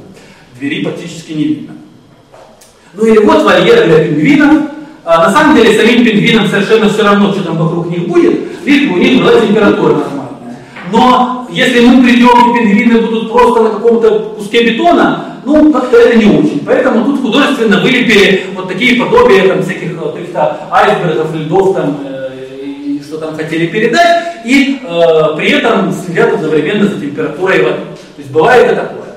Двери практически не видно. Ну или вот вольер для пингвинов. А, на самом деле самим пингвинам совершенно все равно, что там вокруг них будет, лишь бы у них была температура. Но если мы придем и пингвины будут просто на каком-то куске бетона, ну, как-то это не очень. Поэтому тут художественно вылепили вот такие подобия там, всяких вот, каких-то айсбергов, льдов, там, э, и что там хотели передать, и э, при этом следят одновременно за температурой воды. То есть бывает и такое.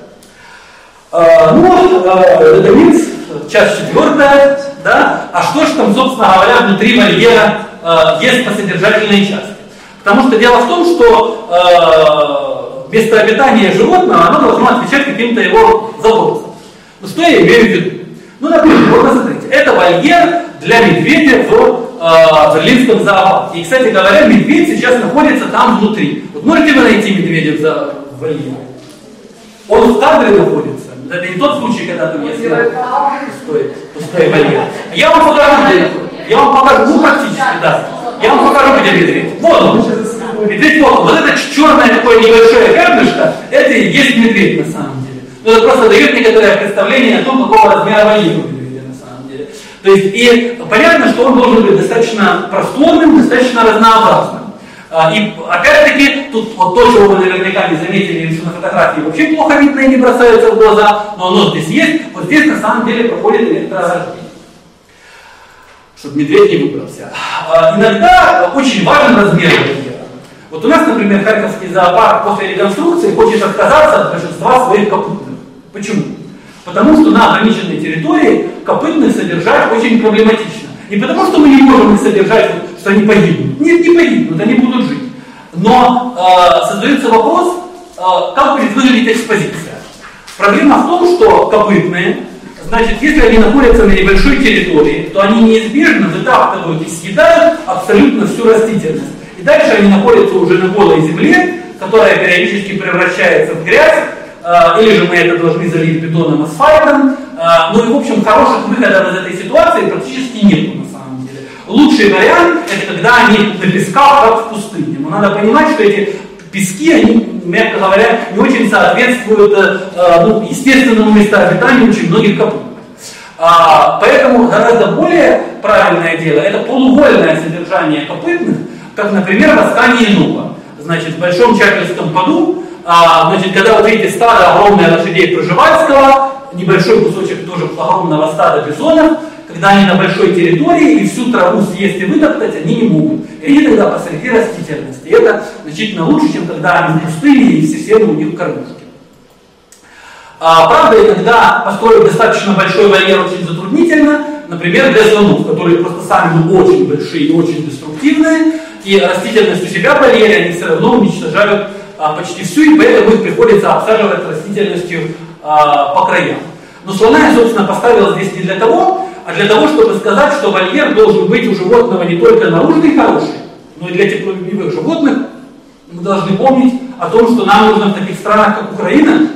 Э, ну, э, это часть четвертая, да, а что же там, собственно говоря, внутри вольера э, есть по содержательной части? Потому что дело в том, что э, место обитания животного, оно должно отвечать каким-то его запросам. Ну что я имею в виду? Ну, например, вот посмотрите, это вольер для медведя в э, Берлинском зоопарке. И, кстати говоря, медведь сейчас находится там внутри. Вот можете вы найти медведя в, за... в вольере? Он в кадре находится. Это не тот случай, когда ты мне сказал пустой, пустой вольер. Я вам где Я вам покажу, ну практически, да. Я вам покажу, где медведь. Вот он. Медведь вот он. Вот это черное такое небольшое пятнышко, это и есть медведь на самом деле. Но это просто дает некоторое представление о том, какого размера у медведя на самом деле. То есть, и понятно, что он должен быть достаточно просторным, достаточно разнообразным. А, и опять-таки, тут вот то, чего вы наверняка не заметили, что на фотографии вообще плохо видно и не бросается в глаза, но оно здесь есть, вот здесь на самом деле проходит электророждение. Чтобы медведь не выбрался. А, иногда очень важен размер вольера. Вот у нас, например, Харьковский зоопарк после реконструкции хочет отказаться от большинства своих копытных. Почему? Потому что на ограниченной территории копытных содержать очень проблематично. Не потому, что мы не можем их содержать что они погибнут. Нет, не погибнут, они будут жить. Но э, создается вопрос, э, как будет выглядеть экспозиция. Проблема в том, что копытные, значит, если они находятся на небольшой территории, то они неизбежно вытаптывают и съедают абсолютно всю растительность. И дальше они находятся уже на голой земле, которая периодически превращается в грязь, э, или же мы это должны залить бетоном, асфальтом. Э, ну и, в общем, хороших выходов из этой ситуации практически нет Лучший вариант это когда они на песках, как в пустыне. Но надо понимать, что эти пески, они, мягко говоря, не очень соответствуют э, ну, естественному местообитанию очень многих копытных. А, поэтому гораздо более правильное дело это полувольное содержание копытных, как, например, в Аскании Нуба. Значит, в Большом Чапельском поду, а, значит, когда вот видите стадо огромное лошадей Проживальского, небольшой кусочек тоже огромного стада бизонов, когда они на большой территории и всю траву съесть и вытоптать, они не могут. И они тогда посреди растительности. И это значительно лучше, чем когда они пустые и все стены у них кормушки. А, правда, иногда построить достаточно большой вольер очень затруднительно, например, для слонов, которые просто сами очень большие и очень деструктивные, и растительность у себя в вольере они все равно уничтожают а, почти всю, и поэтому их приходится обсаживать растительностью а, по краям. Но слона я, собственно, поставил здесь не для того, а для того, чтобы сказать, что вольер должен быть у животного не только наружный хороший, но и для теплолюбивых животных, мы должны помнить о том, что нам нужно в таких странах, как Украина,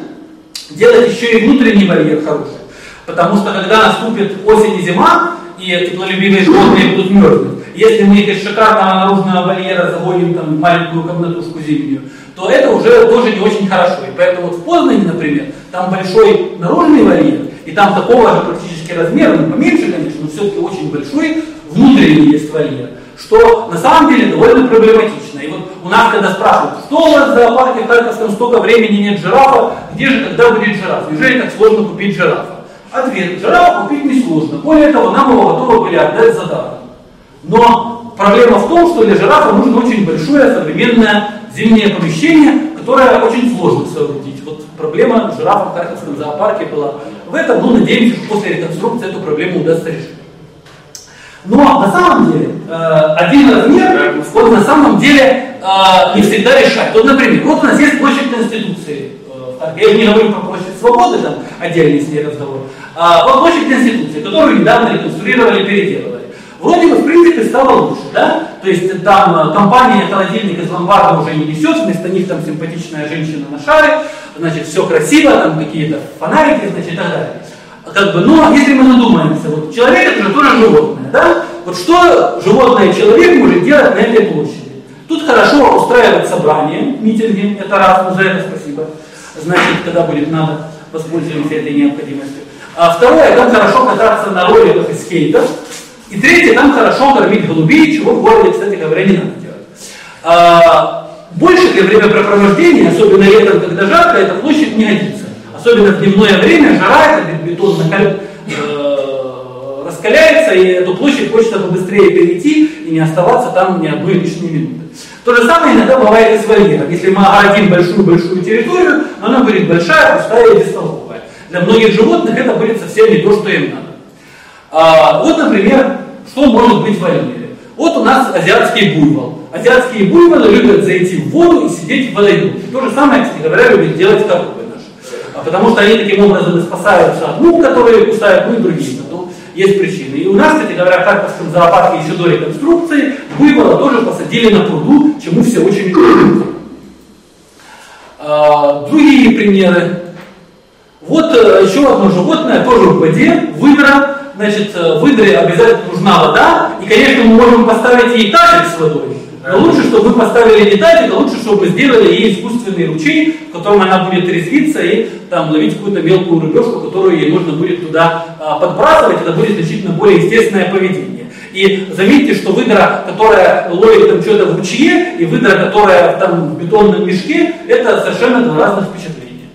делать еще и внутренний вольер хороший. Потому что когда наступит осень и зима, и теплолюбивые животные будут мерзнуть, если мы их из шикарного наружного вольера загоним там, в маленькую комнатушку зимнюю, то это уже тоже не очень хорошо. И поэтому вот в Познане, например, там большой наружный вольер, и там такого же практически размера, ну поменьше, конечно, но все-таки очень большой, внутренний есть вольер. что на самом деле довольно проблематично. И вот у нас, когда спрашивают, что у вас в зоопарке в Харьковском столько времени нет жирафа, где же когда будет жираф? Неужели так сложно купить жирафа? Ответ, жирафа купить несложно. Более того, нам его готовы были отдать за даром. Но проблема в том, что для жирафа нужно очень большое современное зимнее помещение, которое очень сложно соорудить. Вот проблема жирафа в Харьковском зоопарке была в этом. Ну, надеемся, что после реконструкции эту проблему удастся решить. Но на самом деле э, один размер вот на самом деле э, не всегда решает. Вот, например, вот у нас есть площадь Конституции. Э, я не говорю про площадь Свободы, там отдельный с ней разговор. А вот площадь Конституции, которую недавно реконструировали, переделывали. Вроде бы, в принципе, стало лучше, да? То есть там компания холодильник из ломбарда уже не несет, вместо них там симпатичная женщина на шаре, значит, все красиво, там какие-то фонарики, значит, и так далее как бы, но если мы надумаемся, вот человек это же тоже животное, да? Вот что животное и человек может делать на этой площади? Тут хорошо устраивать собрание, митинги, это раз, за это спасибо. Значит, когда будет надо, воспользуемся этой необходимостью. А второе, там хорошо кататься на роликах и скейтах. И третье, там хорошо кормить голубей, чего в городе, кстати говоря, не надо делать. Больше для времяпрепровождения, особенно летом, когда жарко, эта площадь не годится. Особенно в дневное время жара, этот бетон накаль... э, раскаляется, и эту площадь хочется побыстрее перейти и не оставаться там ни одной лишней минуты. То же самое иногда бывает и с вольером. Если мы оградим большую-большую территорию, она будет большая, пустая и бестолковая. Для многих животных это будет совсем не то, что им надо. А, вот, например, что может быть в вольере. Вот у нас азиатский буйвол. Азиатские буйволы любят зайти в воду и сидеть в водоеме. То же самое, кстати говоря, любят делать коровы а потому что они таким образом спасаются от мух, которые кусают, ну и другие. Ну, есть причины. И у нас, кстати говоря, в Харьковском зоопарке еще до реконструкции буйвола тоже посадили на пруду, чему все очень удивляются. А, другие примеры. Вот э, еще одно животное, тоже в воде, выдра. Значит, э, выдре обязательно нужна вода, и, конечно, мы можем поставить ей тазик с водой, но лучше, чтобы вы поставили не тазик, а лучше, чтобы сделали ей искусственный ручей, в котором она будет резвиться и там ловить какую-то мелкую рыбешку, которую ей нужно будет туда а, подбрасывать. Это будет значительно более естественное поведение. И заметьте, что выдра, которая ловит там что-то в ручье, и выдра, которая там в бетонном мешке, это совершенно два разных впечатления.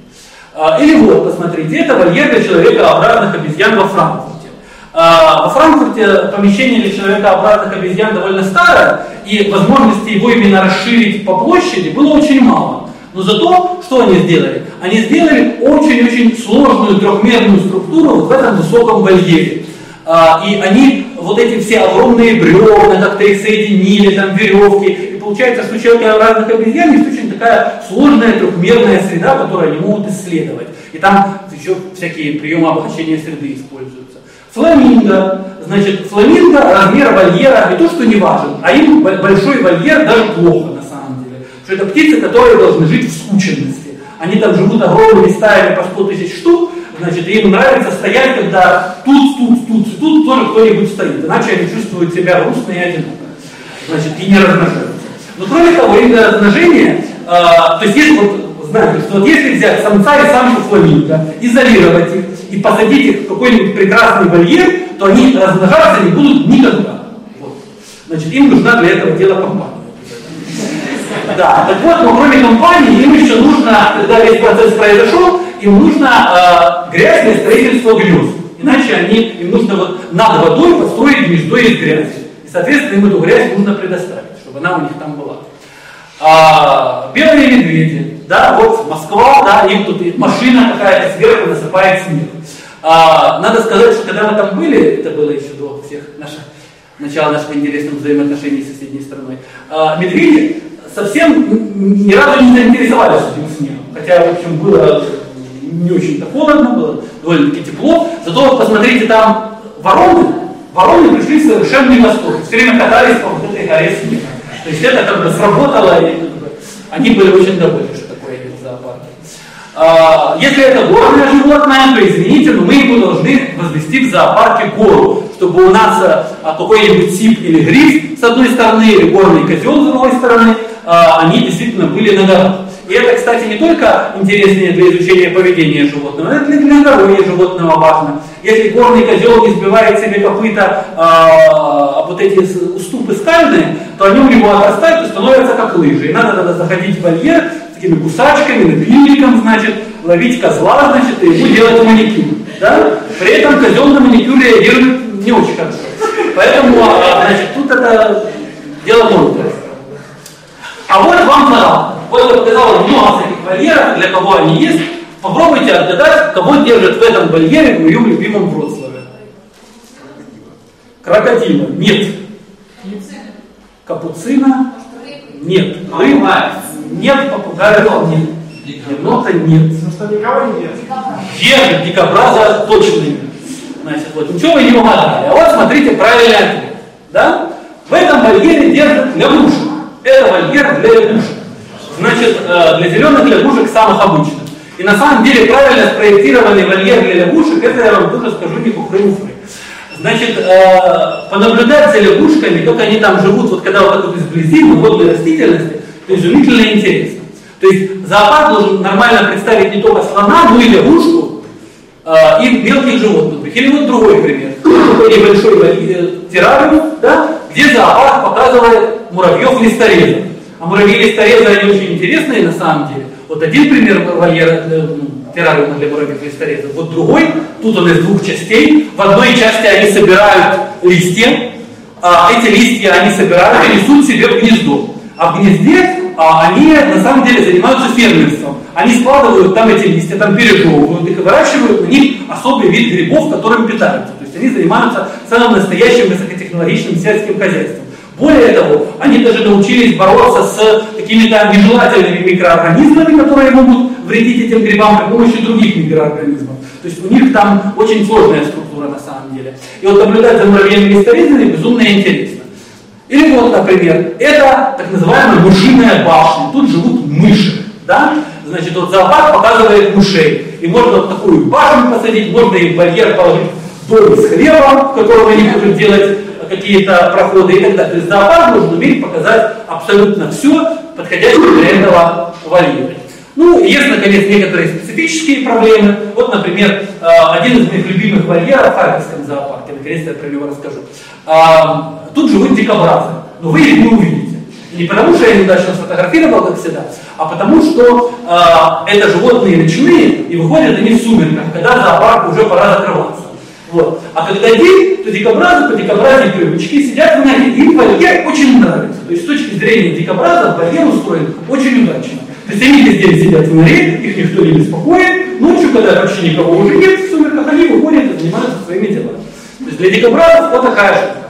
А, или вот, посмотрите, это вольер для человекообразных обезьян во Франкфурте. А, во Франкфурте помещение для человекообразных обезьян довольно старое, и возможности его именно расширить по площади было очень мало. Но зато, что они сделали? Они сделали очень-очень сложную трехмерную структуру вот в этом высоком вольере. А, и они вот эти все огромные бревна как-то их соединили, там веревки. И получается, что у человекообразных обезьян есть очень такая сложная трехмерная среда, которую они могут исследовать. И там еще всякие приемы обогащения среды используются. Фламинго. Значит, фламинго размер вольера не то, что не важен, а им большой вольер даже плохо на самом деле. Что это птицы, которые должны жить в скученности. Они там живут огромными стаями по 100 тысяч штук, значит, им нравится стоять, когда тут, тут, тут и тут тоже кто-нибудь стоит. Иначе они чувствуют себя грустно и одиноко. Значит, и не размножаются. Но кроме того, им для размножения, э, то есть есть вот знаете, что вот если взять самца и самку фламинго, изолировать их и посадить их в какой-нибудь прекрасный вольер, то они размножаться не будут никогда. Вот. Значит, им нужна для этого дела компания. Да, так вот, но кроме компании, им еще нужно, когда весь процесс произошел, им нужно э, грязь строительство гнезд. Иначе они, им нужно вот над водой построить гнездо из грязи. И, соответственно, им эту грязь нужно предоставить, чтобы она у них там была. А, белые медведи, да, вот Москва, да, им тут машина какая-то сверху насыпает снег. А, надо сказать, что когда мы там были, это было еще до всех наших, начала наших интересных взаимоотношений с соседней страной, а, медведи совсем ни разу не заинтересовались этим снегом. Хотя, в общем, было не очень-то холодно, было довольно-таки тепло. Зато посмотрите, там вороны, вороны пришли в совершенный восторг. Все время катались по вот этой горе снега. То есть это как бы сработало, и они были очень довольны, что такое есть в зоопарке. А, если это горное животное, то извините, но мы ему должны возвести в зоопарке гору, чтобы у нас а, какой-нибудь сип или гриф с одной стороны, или горный козел с другой стороны, а, они действительно были на горах. И это, кстати, не только интереснее для изучения поведения животного, это для, для здоровья животного важно. Если горный козел не сбивает себе копыта а, вот эти уступы скальные, то они у него отрастают и становятся как лыжи. И надо тогда заходить в вольер с такими кусачками, напильником, значит, ловить козла, значит, и ему делать маникюр. Да? При этом козел на маникюре реагирует не очень хорошо. Поэтому, а, значит, тут это дело тонкое. А вот вам пожалуйста. Вот я показал много всяких вольеров, для кого они есть. Попробуйте отгадать, кого держат в этом вольере в моем любимом Вроцлаве. Крокодила. Нет. Капуцина. Нет. Рыба. Нет. Попугаев. Нет. Енота нет. Ну что никого нет. Держит дикобраза точно нет. Значит, вот ничего вы не угадали. А вот смотрите правильный ответ. Да? В этом вольере держат лягушек. Это вольер для лягушек. Значит, э, для зеленых лягушек самых обычных. И на самом деле правильно спроектированный вольер для лягушек, это я вам тоже скажу не кухры-муфры. Значит, э, понаблюдать за лягушками, как они там живут, вот когда вот так вот изблизи, в растительности, изумительно интересно. То есть зоопарк должен нормально представить не только слона, но и лягушку, э, и мелких животных. Или вот другой пример. Небольшой террариум, да, где зоопарк показывает муравьев-листорезов. А муравьи-листорезы, они очень интересные на самом деле. Вот один пример вольера, э, ну, террариума для муравьев-листорезов. Вот другой, тут он из двух частей. В одной части они собирают листья, а эти листья они собирают и несут себе в гнездо. А гнезде а, они на самом деле занимаются фермерством. Они складывают там эти листья, там пережевывают их и выращивают на них особый вид грибов, которым питаются. То есть они занимаются самым настоящим высокотехнологичным сельским хозяйством. Более того, они даже научились бороться с какими-то нежелательными микроорганизмами, которые могут вредить этим грибам при помощи других микроорганизмов. То есть у них там очень сложная структура на самом деле. И вот наблюдать за муравьями листорезами безумно интересно. Или вот, например, это так называемая мышиная башня. Тут живут мыши. Да? Значит, вот зоопарк показывает мышей. И можно вот такую башню посадить, можно им барьер положить дом с хлебом, в котором они будут делать какие-то проходы и так далее. То есть зоопарк должен уметь показать абсолютно все, подходящее для этого вольера. Ну, есть, наконец, некоторые специфические проблемы. Вот, например, э, один из моих любимых вольеров в Харьковском зоопарке, наконец-то я про него расскажу. Тут живут дикобразы, но вы их не увидите. Не потому, что я неудачно сфотографировал, как всегда, а потому, что э, это животные ночные, и выходят они в сумерках, когда зоопарк уже пора закрываться. Вот. А когда день, то дикобразы по дикобразной привычке сидят в норе. Им вольер очень нравится. То есть с точки зрения дикобраза вольер устроен очень удачно. То есть они весь день сидят в норе, их никто не беспокоит. Ночью, когда вообще никого уже нет в сумерках, они выходят и занимаются своими делами. То есть для дикобразов вот такая штука.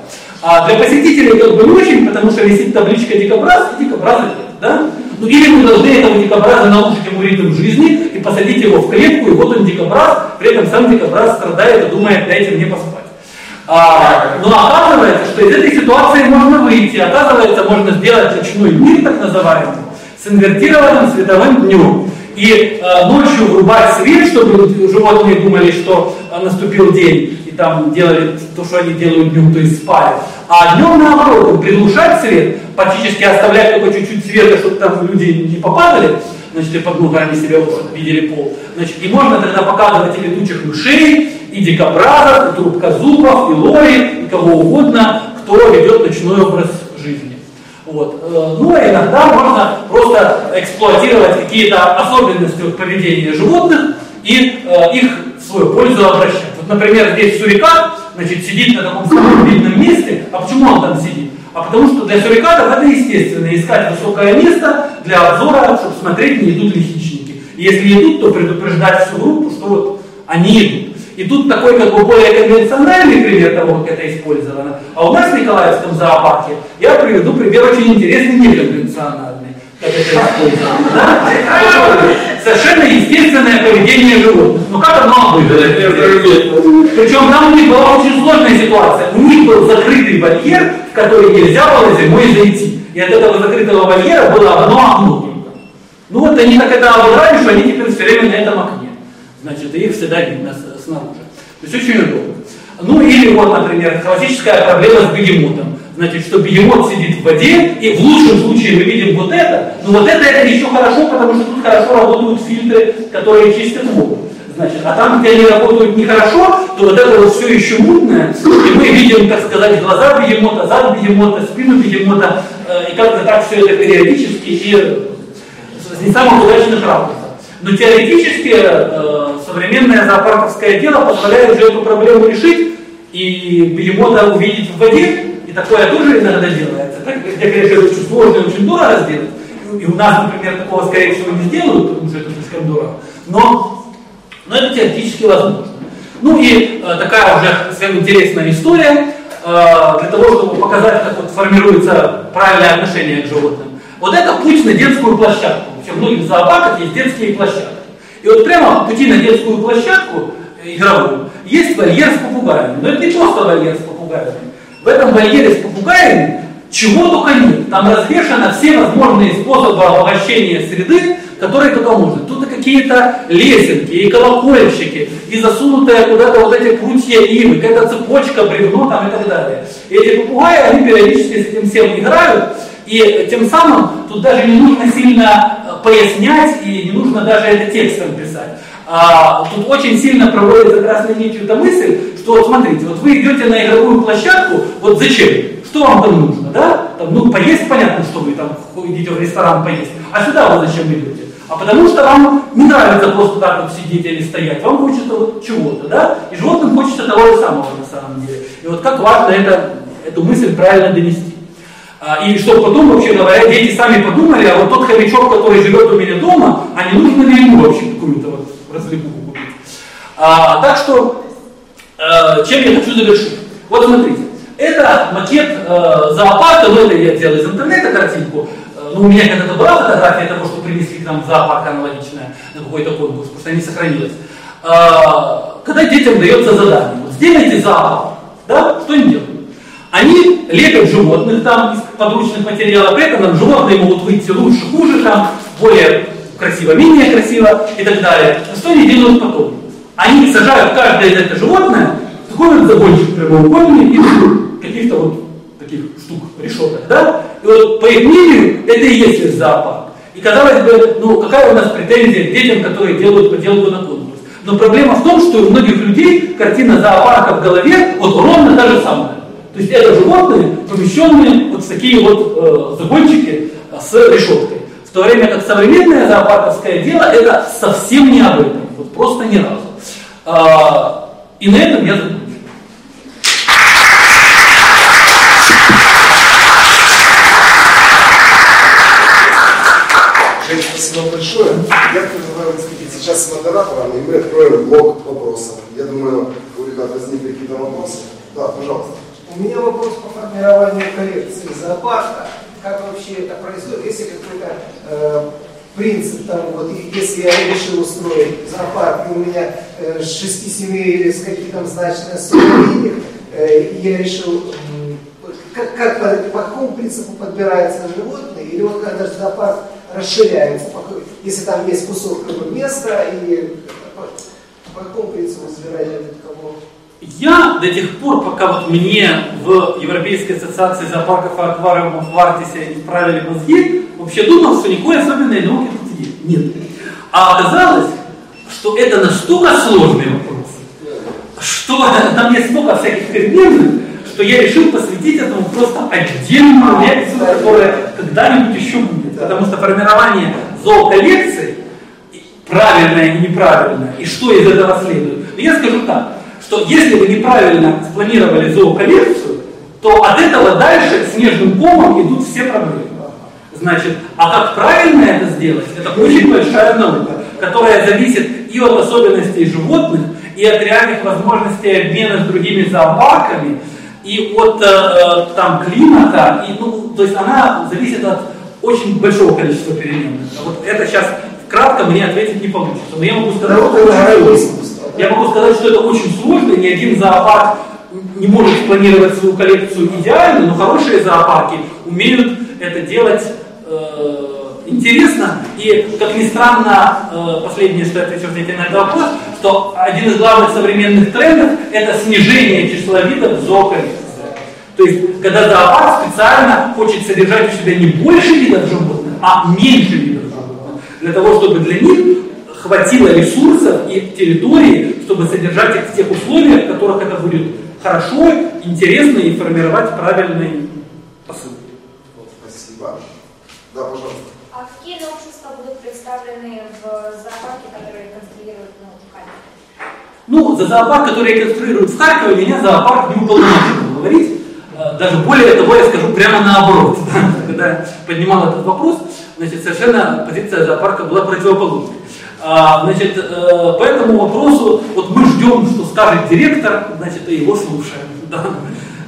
А для посетителей как бы очень, потому что висит табличка дикобраз, и дикобраза нет. Да? Ну или вы должны этого дикобраза научить ему ритм жизни и посадить его в клетку, и вот он дикобраз, при этом сам дикобраз страдает и думает, дайте мне поспать. А, но оказывается, что из этой ситуации можно выйти. Оказывается, можно сделать ночной мир, так называемый, с инвертированным световым днем. И э, ночью врубать свет, чтобы животные думали, что э, наступил день, там делали то, что они делают днем, то есть спали. А днем наоборот, приглушать свет, практически оставлять только чуть-чуть света, чтобы там люди не попадали, значит, и под ногами себя видели пол. Значит, и можно тогда показывать и летучих мышей, и дикобразов, и трубкозубов, и лори, и кого угодно, кто ведет ночной образ жизни. Вот. Э, ну, а иногда можно просто эксплуатировать какие-то особенности поведения животных и э, их в свою пользу обращать. Вот, например, здесь сурикат, значит, сидит на таком самом видном месте. А почему он там сидит? А потому что для сурикатов это естественно, искать высокое место для обзора, чтобы смотреть, не идут ли хищники. И если идут, то предупреждать всю группу, что вот они идут. И тут такой как бы более конвенциональный пример того, как это использовано. А у нас в Николаевском зоопарке я приведу пример очень интересный, неконвенциональный, Совершенно естественное поведение животных. Но как оно выглядит? Причем там у них была очень сложная ситуация. У них был закрытый вольер, в который нельзя было зимой зайти. И от этого закрытого вольера было одно окно. Ну вот они так это обыграли, что они теперь все время на этом окне. Значит, их всегда видно снаружи. То есть очень удобно. Ну или вот, например, классическая проблема с бегемотом. Значит, что бегемот сидит в воде, и в лучшем случае мы видим вот это, но вот это, это еще хорошо, потому что тут хорошо работают фильтры, которые чистят воду. Значит, а там, где они работают нехорошо, то вот это вот все еще мутное, и мы видим, так сказать, глаза бегемота, зад бегемота, спину бегемота, э, и как-то так все это периодически и не самых удачных ракурсов. Но теоретически э, современное зоопарковское дело позволяет же эту проблему решить и бегемота увидеть в воде, и такое тоже иногда делается. Так, я, конечно, очень сложно и очень дорого сделать. И у нас, например, такого, скорее всего, не сделают, потому что это слишком дорого. Но, но это теоретически возможно. Ну и э, такая уже совсем интересная история, э, для того, чтобы показать, как вот формируется правильное отношение к животным. Вот это путь на детскую площадку. Вообще в многих зоопарках есть детские площадки. И вот прямо по пути на детскую площадку э, игровую есть вольер с попугаями. Но это не просто вольер с попугаями. В этом вольере с попугаями чего только нет. Там развешаны все возможные способы обогащения среды, которые только можно. Тут и какие-то лесенки, и колокольчики, и засунутые куда-то вот эти прутья ивы, какая-то цепочка, бревно там и так далее. И эти попугаи, они периодически с этим всем играют, и тем самым тут даже не нужно сильно э, пояснять, и не нужно даже это текстом писать. А, тут очень сильно проводится красной нитью эта мысль, что вот смотрите, вот вы идете на игровую площадку, вот зачем? Что вам там нужно, да? Там, ну, поесть, понятно, что вы там идете в ресторан поесть. А сюда вы зачем идете? А потому что вам не нравится просто так вот сидеть или стоять, вам хочется вот чего-то, да? И животным хочется того же самого на самом деле. И вот как важно это, эту мысль правильно донести. А, и чтобы потом, вообще говоря, дети сами подумали, а вот тот хомячок, который живет у меня дома, а не нужно ли ему вообще какую-то вот развлекуху купить. А, так что, э, чем я хочу завершить? Вот смотрите, это макет э, зоопарка, ну это я взял из интернета картинку, э, ну у меня когда-то была фотография того, что принесли к нам в зоопарк аналогичная на какой-то конкурс, потому что не сохранилась. Э, когда детям дается задание, вот сделайте зоопарк, да, что они делают? Они лепят животных там из подручных материалов, при этом животные могут выйти лучше, хуже, там, более красиво, менее красиво и так далее. Но что они делают потом? Они сажают каждое это животное в такой вот загончик прямоугольный из каких-то вот таких штук, решеток, да? И вот по их мнению это и есть их зоопарк. И казалось бы, ну какая у нас претензия к детям, которые делают поделку на конкурс? Но проблема в том, что у многих людей картина зоопарка в голове вот ровно та же самая. То есть это животные, помещенные вот в такие вот э, загончики с решеткой. В то время как современное зоопарковское дело это совсем не об этом, вот просто ни разу. А, и на этом я закончу. Жень, спасибо большое. Я предлагаю выступить сейчас с модератором, и мы откроем блок вопросов. Я думаю, у ребят возникли какие-то вопросы. Да, пожалуйста. У меня вопрос по формированию коллекции зоопарка как вообще это происходит, если какой-то э, принцип, там, вот, если я решил устроить зоопарк, и у меня э, 6-7 или с каких-то значная сумма денег, э, я решил, э, как, как по, по какому принципу подбираются животные, или вот когда зоопарк расширяется, если там есть кусок места, и по, по какому принципу избирать кого? Я до тех пор, пока вот мне в Европейской ассоциации зоопарков и аквариумов в Артисе исправили мозги, вообще думал, что никакой особенной науки тут нет. А оказалось, что это настолько сложный вопрос, что там есть столько всяких терминов, что я решил посвятить этому просто отдельную лекцию, которая когда-нибудь еще будет. Потому что формирование зооколлекции, правильное и неправильное, и что из этого следует. Но я скажу так, что если вы неправильно спланировали зооколлекцию, то от этого дальше снежным комом идут все проблемы. Значит, а как правильно это сделать, это очень большая наука, которая зависит и от особенностей животных, и от реальных возможностей обмена с другими зоопарками, и от э, там климата, и, ну, то есть она зависит от очень большого количества переменных. Вот это сейчас кратко мне ответить не получится. Но я могу сказать, что я могу сказать, что это очень сложно, ни один зоопарк не может спланировать свою коллекцию идеально, но хорошие зоопарки умеют это делать э, интересно. И, как ни странно, э, последнее, что я отвечу на этот вопрос, что один из главных современных трендов – это снижение числа видов в зооколлекции. То есть, когда зоопарк специально хочет содержать у себя не больше видов животных, а меньше видов животных, для того, чтобы для них хватило ресурсов и территории, чтобы содержать их в тех условиях, в которых это будет хорошо, интересно и формировать правильный посыл. Спасибо. Да, пожалуйста. А какие новшества будут представлены в зоопарке, которые конструируют ну, в Харькове? Ну, за зоопарк, который конструируют в Харькове, меня зоопарк не уполномочен говорить. Э, даже более того, я скажу прямо наоборот. Когда я поднимал этот вопрос, значит, совершенно позиция зоопарка была противоположной. А, значит, э, по этому вопросу вот мы ждем, что скажет директор, значит, и его слушаем. Да.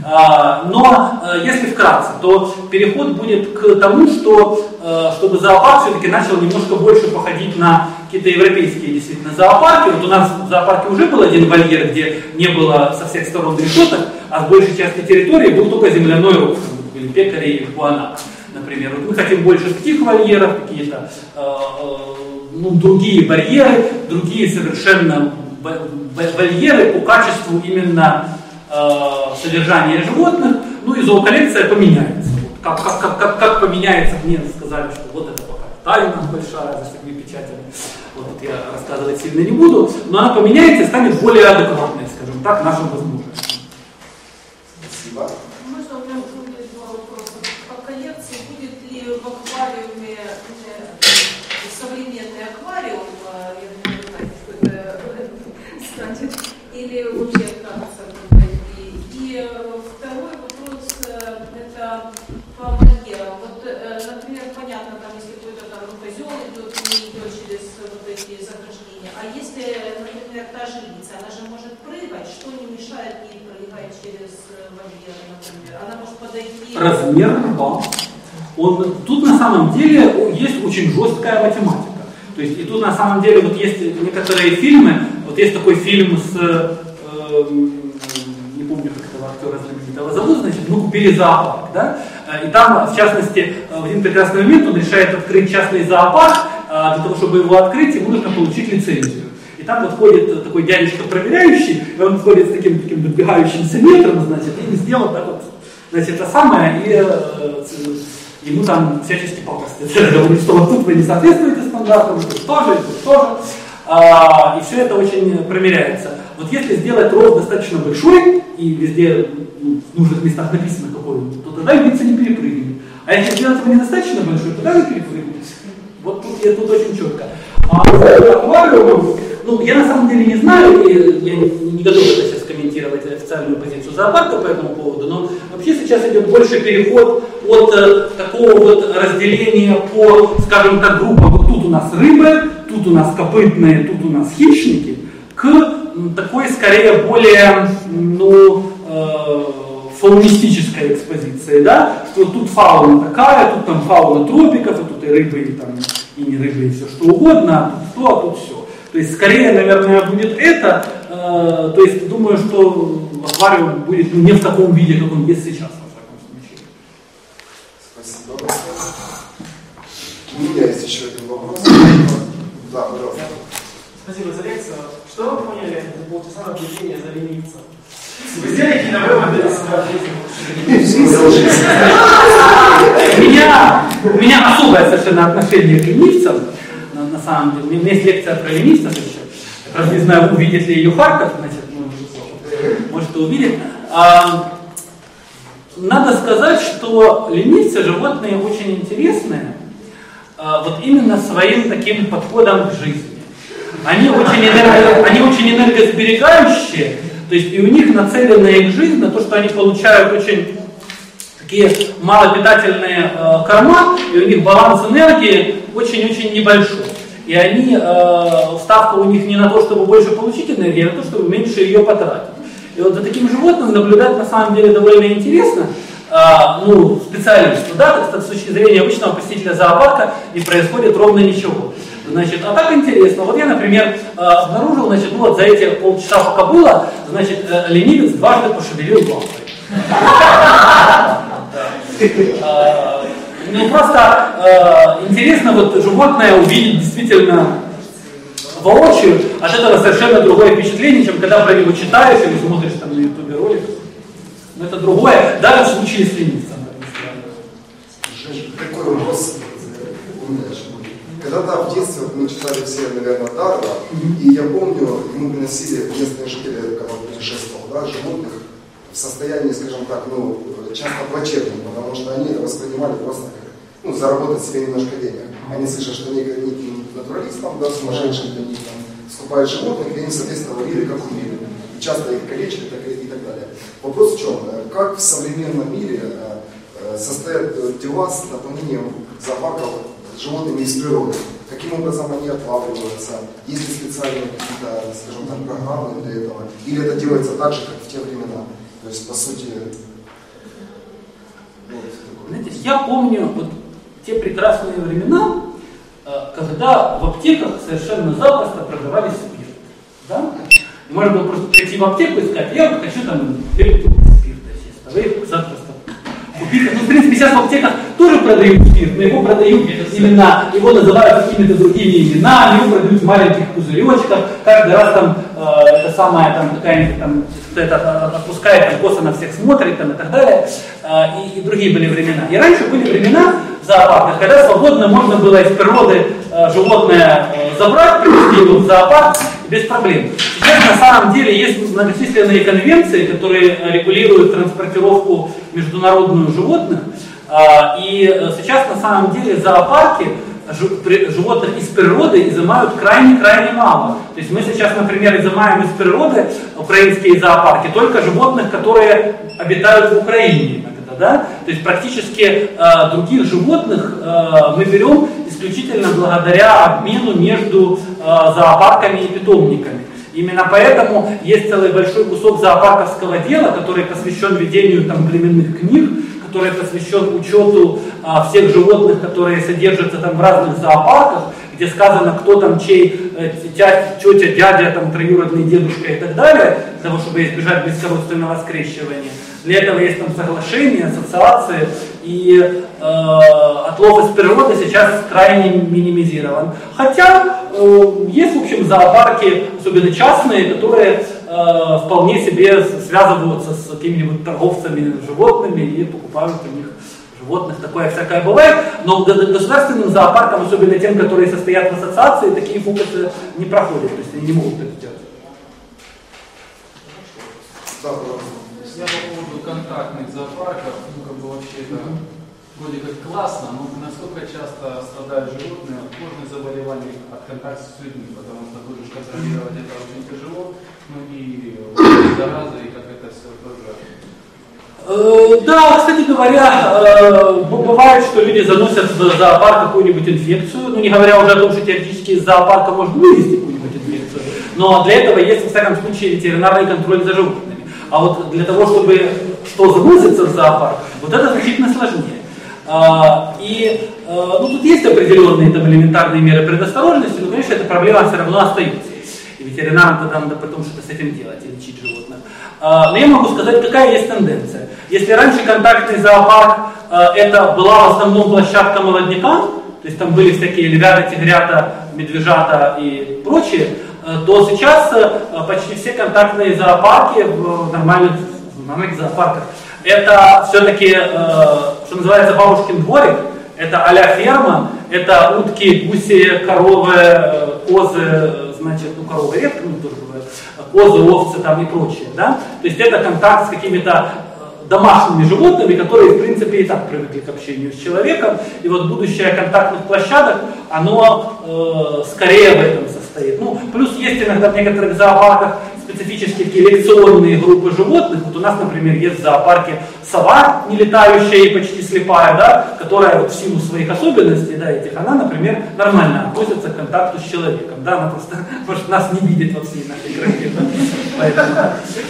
А, но э, если вкратце, то переход будет к тому, что э, чтобы зоопарк все-таки начал немножко больше походить на какие-то европейские действительно зоопарки. Вот у нас в зоопарке уже был один вольер, где не было со всех сторон решеток, а с большей части территории был только земляной ров, были пекари и хуанак, например. Вот мы хотим больше таких вольеров, какие-то ну, другие барьеры, другие совершенно барьеры по качеству именно э, содержания животных, ну и зооколлекция поменяется. Вот, как, как, как, как, как поменяется, мне сказали, что вот это пока тайна большая за всеми печатями. Вот это я рассказывать сильно не буду, но она поменяется и станет более адекватной, скажем так, нашим возможностям. Спасибо. Можно у меня будет два вопроса. По коллекции будет ли в аквариуме современный аквариум, я не знаю, что это значит, или вообще как И, и второй вопрос, это по барьерам. Вот, например, понятно, там, если какой-то там ну, козел идет, не идет через вот эти заграждения, а если, например, та же лица, она же может прыгать, что не мешает ей прыгать через барьеры, например? Она может подойти... Размер рва он, тут на самом деле есть очень жесткая математика. То есть и тут на самом деле вот есть некоторые фильмы, вот есть такой фильм с, э, не помню, как этого актера знаменитого зовут, значит, мы купили зоопарк, да, и там, в частности, в один прекрасный момент он решает открыть частный зоопарк, а для того, чтобы его открыть, ему нужно получить лицензию. И там вот ходит такой дядечка проверяющий, и он ходит с таким, таким подбегающимся метром, значит, и сделал так вот, значит, это самое, и э, ему там всячески пакостят. Что вот тут вы не соответствуете стандартам, тут тоже, тут тоже. А, и все это очень промеряется. Вот если сделать рост достаточно большой, и везде ну, в нужных местах написано какой он, то тогда убийца не перепрыгнет. А если сделать его недостаточно большой, тогда вы перепрыгнете. Вот тут, я, тут очень четко. А аквариум, ну, я на самом деле не знаю, и я не, готов это сейчас комментировать официальную позицию зоопарка по этому поводу, но вообще сейчас идет больше переход от э, такого вот разделения по, скажем так, группам. Вот тут у нас рыбы, тут у нас копытные, тут у нас хищники, к такой скорее более, ну, э, фаунистической экспозиции, да, что тут фауна такая, тут там фауна тропиков, и тут и рыбы, и там и не рыбы, и все что угодно, а тут то, а тут все. То есть скорее, наверное, будет это, э, то есть думаю, что аквариум будет ну, не в таком виде, как он есть сейчас. У меня есть еще один вопрос. Да, пожалуйста. Спасибо за лекцию. Что вы поняли за полчаса наблюдения за ленивцем? Вы сделали какие-то выводы из У меня, у меня особое совершенно отношение к ленивцам, самом деле. У меня есть лекция про ленивцев еще. Я не знаю, увидит ли ее Харьков, значит, ну, может, увидит. А, надо сказать, что ленивцы животные очень интересные, а, вот именно своим таким подходом к жизни. Они очень, энерго, они очень энергосберегающие, то есть и у них нацелена их жизнь на то, что они получают очень такие малопитательные э, корма, и у них баланс энергии очень-очень небольшой. И они, э, ставка у них не на то, чтобы больше получить энергию, а на то, чтобы меньше ее потратить. И вот за таким животным наблюдать на самом деле довольно интересно, а, ну, специалисту, да, так, с точки зрения обычного посетителя зоопарка не происходит ровно ничего. Значит, а так интересно. Вот я, например, а, обнаружил, значит, ну вот за эти полчаса пока было, значит, э, ленивец дважды пошевелил лапой. А, ну просто интересно вот животное увидеть действительно воочию, от этого совершенно другое впечатление, чем когда про него читаешь или смотришь там на ютубе ролик. Но это другое, даже в случае с ленивцем. Такой вопрос э. Когда-то в детстве мы читали все, наверное, Дарва, и я помню, ему приносили местные жители, когда он путешествовал, да, животных в состоянии, скажем так, ну, часто плачевном, потому что они воспринимали просто как, ну, заработать себе немножко денег. Они слышат, что некий, некий натуралист там, да, сумасшедший для них там, скупает животных, и они, соответственно, ловили как умели. И часто их калечили так, и, так далее. Вопрос в чем? Как в современном мире э, э, состоят дела с наполнением зоопарков животными из природы? Каким образом они отлавливаются? Есть ли специальные какие-то, скажем так, программы для этого? Или это делается так же, как в те времена? То есть, по сути. Знаете, я помню вот те прекрасные времена, э, когда в аптеках совершенно запросто продавались спирт. Да? И можно было просто прийти в аптеку и сказать, я хочу там спирта чисто. Вы их запросто купить. Ну, в принципе, сейчас в аптеках тоже продают спирт, но его продают именно, его называют какими-то другими именами, его продают в маленьких пузыречках, каждый раз там э, это самая там какая-нибудь там это, э, отпускает, там косо на всех смотрит там, и так далее. Э, и, и другие были времена. И раньше были времена в зоопарках, когда свободно можно было из природы э, животное э, забрать, привезти его в зоопарк без проблем. Сейчас на самом деле есть многочисленные конвенции, которые э, регулируют транспортировку международную животных. А, И сейчас на самом деле зоопарки животных из природы изымают крайне-крайне мало. То есть мы сейчас, например, изымаем из природы украинские зоопарки только животных, которые обитают в Украине. Да? То есть практически э, других животных э, мы берем исключительно благодаря обмену между э, зоопарками и питомниками. Именно поэтому есть целый большой кусок зоопарковского дела, который посвящен ведению там, племенных книг, который посвящен учету а, всех животных, которые содержатся там в разных зоопарках, где сказано, кто там чей, э, тя- тетя, дядя, там, троюродный дедушка и так далее, для того, чтобы избежать близкородственного скрещивания. Для этого есть там соглашения, ассоциации, и э, отлов из природы сейчас крайне минимизирован. Хотя э, есть, в общем, зоопарки, особенно частные, которые э, вполне себе связываются с какими-нибудь торговцами животными и покупают у них животных, такое всякое бывает, но государственным зоопаркам, особенно тем, которые состоят в ассоциации, такие фокусы не проходят, то есть они не могут это сделать. Да, пожалуйста. Я по поводу контактных зоопарков, ну как бы вообще это вроде как классно, но насколько часто страдают животные от кожных заболеваний от контакта с людьми, потому что будешь контролировать это очень тяжело, ну и заразы, и как это все тоже. Э, Да, кстати говоря, э, бывает, что люди заносят в зоопарк какую-нибудь инфекцию, ну не говоря уже о том, что теоретически из зоопарка можно вывести какую-нибудь инфекцию, но для этого есть, во всяком случае, ветеринарный контроль за животными. А вот для того, чтобы что заносится в зоопарк, вот это значительно сложнее. А, И э, ну, тут есть определенные там, элементарные меры предосторожности, но, конечно, эта проблема все равно остается. И ветеринарам тогда надо потом что-то с этим делать и лечить животных. А, Но я могу сказать, какая есть тенденция. Если раньше контактный зоопарк это была в основном площадка молодняка, то есть там были всякие львята, тигрята, медвежата и прочее, э, то сейчас э, почти все контактные зоопарки в нормальных, в нормальных зоопарках это все-таки, что называется, бабушкин дворик, это а ферма, это утки, гуси, коровы, э, козы, э, значит, ну коровы редко, ну тоже бывает, козы, овцы там и прочее, да? То есть это контакт с какими-то э, домашними животными, которые, в принципе, и так привыкли к общению с человеком. И вот будущее контактных площадок, оно э, скорее в этом состоит. Ну, плюс есть иногда в некоторых зоопарках специфические такие лекционные группы животных. Вот у нас, например, есть в зоопарке сова, не летающая и почти слепая, да, которая вот в силу своих особенностей, да, этих, она, например, нормально относится к контакту с человеком, да, она просто может нас не видеть во всей нашей красе, да.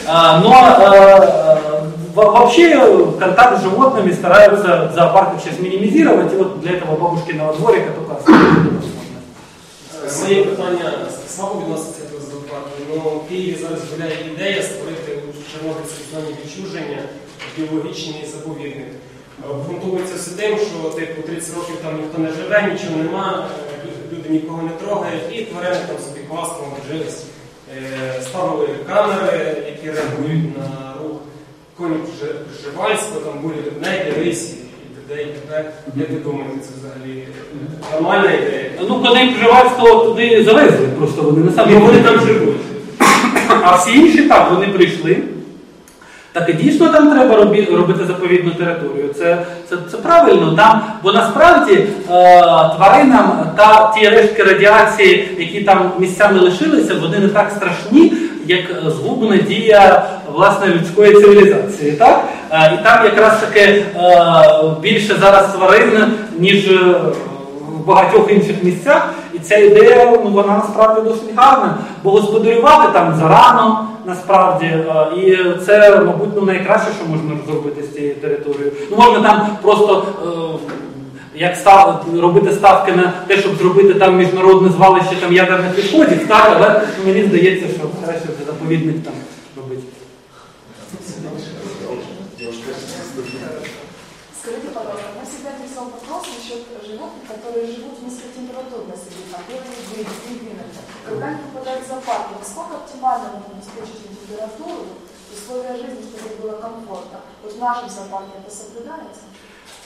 А, но э, во- вообще контакт с животными стараются в зоопарках сейчас минимизировать, и вот для этого бабушкиного дворика только. Моє питання слабо відноситься до зоопарку, але в Києві зараз гуляє ідея створити у Чорнобильській зоні відчуження біологічний заповідник. Обґрунтовується все тим, що типу 30 років там ніхто не живе, нічого нема, е, люди- нікого не трогають, і тварини там собі класно вжились. Е, Ставили камери, які реагують на рух. коні Пржи- там були ведмеді, рисі і т.д. і Як ви думаєте, це взагалі нормальна ідея? Ну, коней Пржевальського туди завезли, просто вони на І самому вони там живуть. А всі інші так, вони прийшли. Так і дійсно там треба робі- робити заповідну територію. Це, це, це правильно. Там, бо насправді е, тваринам та ті рештки радіації, які там місцями лишилися, вони не так страшні, як е, згубна дія власне людської цивілізації. Так? Е, і там якраз таки е, більше зараз тварин, ніж е, в багатьох інших місцях. І ця ідея, ну вона насправді досить гарна, бо господарювати там зарано, насправді, е, і це, мабуть, ну, найкраще, що можна зробити з цією територією. Ну, можна там просто як став, робити ставки на те, щоб зробити там міжнародне звалище там ядерних відходів, так, але мені здається, що краще заповідник там они попадают в зоопарк, насколько оптимально нужно обеспечить температуру, условия жизни, чтобы было комфортно? Вот в нашем зоопарке это соблюдается?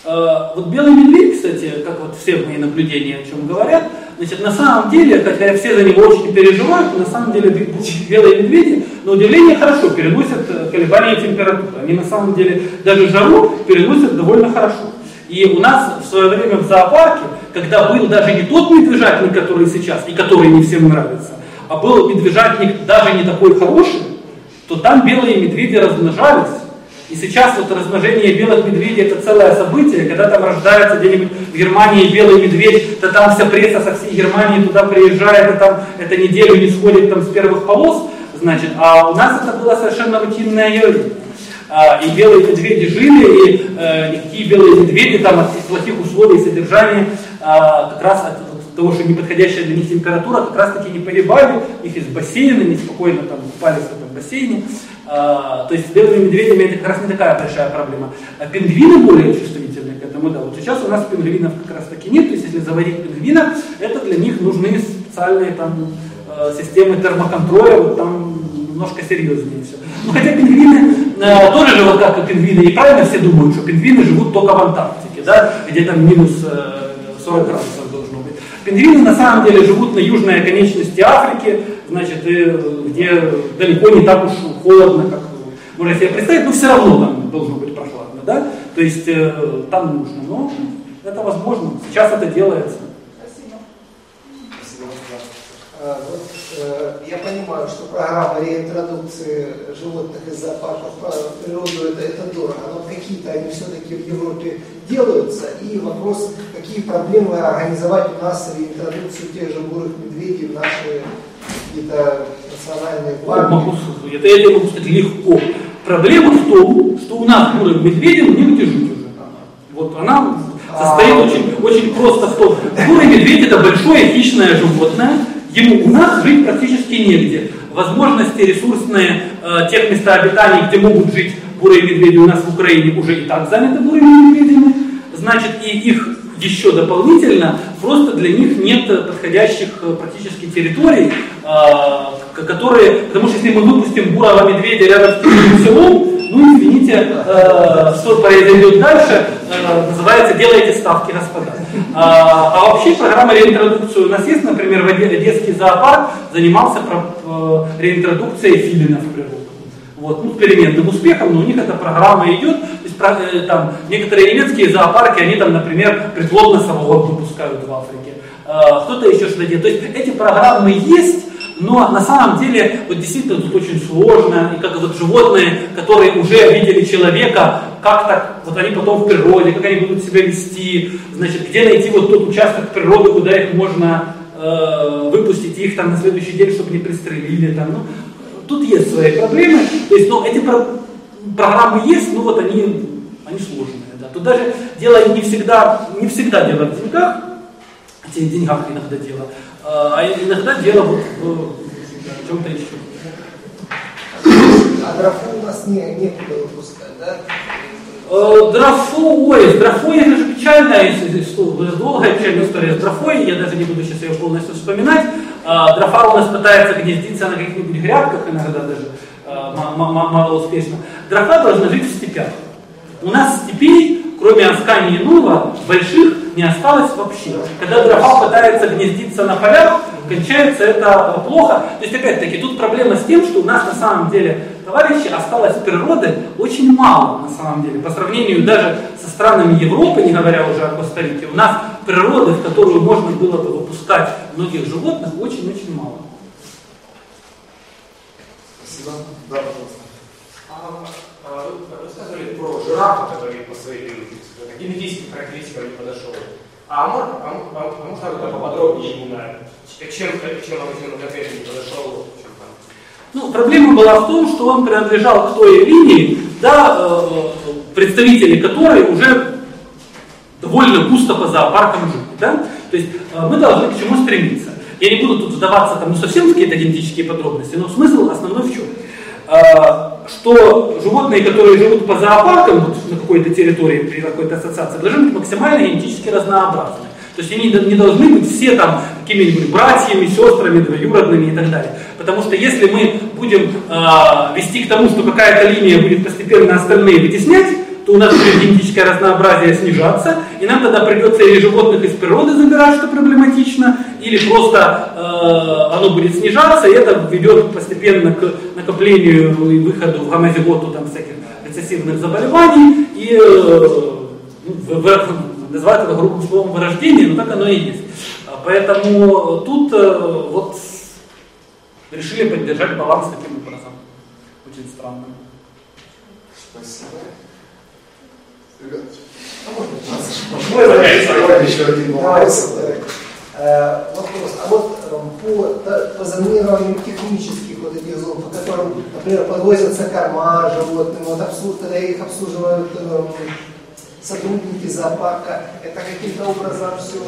Э, Вот белый медведь, кстати, как вот все мои наблюдения о чем говорят, значит, на самом деле, хотя все за него очень переживают, на самом деле бе- белые медведи, на удивление, хорошо переносят э, колебания температуры. Они на самом деле даже жару переносят довольно хорошо. И у нас в свое время в зоопарке, когда был даже не тот медвежатник, который сейчас, и который не всем нравится, а был медвежатник даже не такой хороший, то там белые медведи размножались. И сейчас вот размножение белых медведей это целое событие, когда там рождается где-нибудь в Германии белый медведь, то там вся пресса со всей Германии туда приезжает, и там это неделю не сходит там с первых полос, значит, а у нас это было совершенно рутинное явление. А, И белые медведи жили, и э, никакие белые медведи там от плохих условий содержания, а, как раз от того, что неподходящая для них температура, как раз таки не погибали, их из бассейна, не спокойно там купались в бассейне. А, то есть с белыми медведями это как раз не такая большая проблема. А пингвины более чувствительны к этому, да. Вот сейчас у нас пингвинов как раз таки нет, то есть если заводить пингвина, это для них нужны специальные там э, системы термоконтроля, вот там немножко серьезнее все. Ну хотя пингвины э, тоже живут как и пингвины, и правильно все думают, что пингвины живут только в Антарктике, да, где там минус э, 40 градусов. Пингвины на самом деле живут на южной оконечности Африки, значит, где далеко не так уж холодно, как можно себе представить, но все равно там должно быть прохладно, да, то есть э, там нужно, но это возможно, сейчас это делается. Спасибо. А, вот, э, я понимаю, что программа реинтродукции животных из зоопарков в природу это, это дорого, но какие-то они все-таки в Европе делаются. И вопрос, какие проблемы организовать у нас реинтродукцию тех же бурых медведей в наши какие-то национальные парки. Могу, это я могу сказать легко. Проблема в том, что у нас бурым медведям негде жить уже. Вот она состоит очень, очень просто в том. Бурый медведь это большое хищное животное, ему у нас жить практически негде. Возможности ресурсные э, тех места обитаний, где могут жить бурые медведи у нас в Украине, уже и так заняты бурыми медведями. Значит, и их еще дополнительно, просто для них нет подходящих э, практически территорий, э, которые, потому что если мы выпустим бурого медведя рядом с селом, ну извините, э, что произойдет дальше, э, называется «делайте ставки, господа». А, а вообще программа реинтродукции у нас есть, например, в Одесский зоопарк занимался э, реинтродукцией филинов в природу. Вот, ну, с переменным успехом, но у них эта программа идет. То есть, э, там, некоторые немецкие зоопарки, они там, например, приплод носорог выпускают в Африке. Э, кто-то еще что-то делает. То есть эти программы есть, но на самом деле вот действительно тут очень сложно. И как вот животные, которые уже видели человека, как так, вот они потом в природе, как они будут себя вести, значит, где найти вот тот участок природы, куда их можно э, выпустить, их там на следующий день, чтобы не пристрелили. Там, ну, тут есть свои проблемы. То есть, ну, эти про- программы есть, но вот они, они сложные. Да. Тут даже дело не всегда, не всегда дело в деньгах, и в деньгах иногда дело, а иногда дело вот в чем-то еще. А дрофу у нас не, некуда выпускать, да? Э, Дрофу, ой, с дрофой это же печальная долгая печальная история с дрофой, я даже не буду сейчас ее полностью вспоминать. А, Дрофа у нас пытается гнездиться на каких-нибудь грядках, иногда даже а, ма- ма- ма- мало успешно. Дрофа должны жить в степях. У нас степей, кроме Аскани и Нува, больших не осталось вообще. Когда дрофа пытается гнездиться на полях, кончается это плохо. То есть, опять-таки, тут проблема с тем, что у нас на самом деле, товарищи, осталось природы очень мало, на самом деле. По сравнению даже со странами Европы, не говоря уже о Коста-Рике, у нас природы, в которую можно было бы выпускать многих животных, очень-очень мало. Спасибо. Да, пожалуйста. Вы рассказывали про жирафа, который по своей э, генетическим характеристикам не подошел. А, мож- а, а, можно тогда поподробнее именно, чем, чем он конкретно не подошел? Ну, проблема была в том, что он принадлежал к той линии, да, э, представители которой уже довольно густо по зоопаркам жили. Да? То есть э, мы должны к чему стремиться. Я не буду тут вдаваться там, ну, совсем в какие-то генетические подробности, но смысл основной в чем? Что животные, которые живут по зоопаркам вот, на какой-то территории при какой-то ассоциации, должны быть максимально генетически разнообразны. То есть они не должны быть все там какими-нибудь братьями, сестрами, двоюродными и так далее. Потому что если мы будем э, вести к тому, что какая-то линия будет постепенно остальные вытеснять, то у нас будет генетическое разнообразие снижаться, и нам тогда придется или животных из природы забирать, что проблематично, или просто э, оно будет снижаться, и это ведет постепенно к накоплению и выходу в гомозиготу там, всяких рецессивных заболеваний, и э, ну, в- в- называют это грубым словом вырождение, но так оно и есть. А Поэтому тут э, вот решили поддержать баланс таким образом. Очень странно. Спасибо. Ребят, Мой давай еще один вопрос. Вопрос. А вот по, по зонированию технических вот этих зон, по которым, например, подвозятся корма животным, вот обслуж- когда их обслуживают эм, сотрудники зоопарка, это каким-то образом все...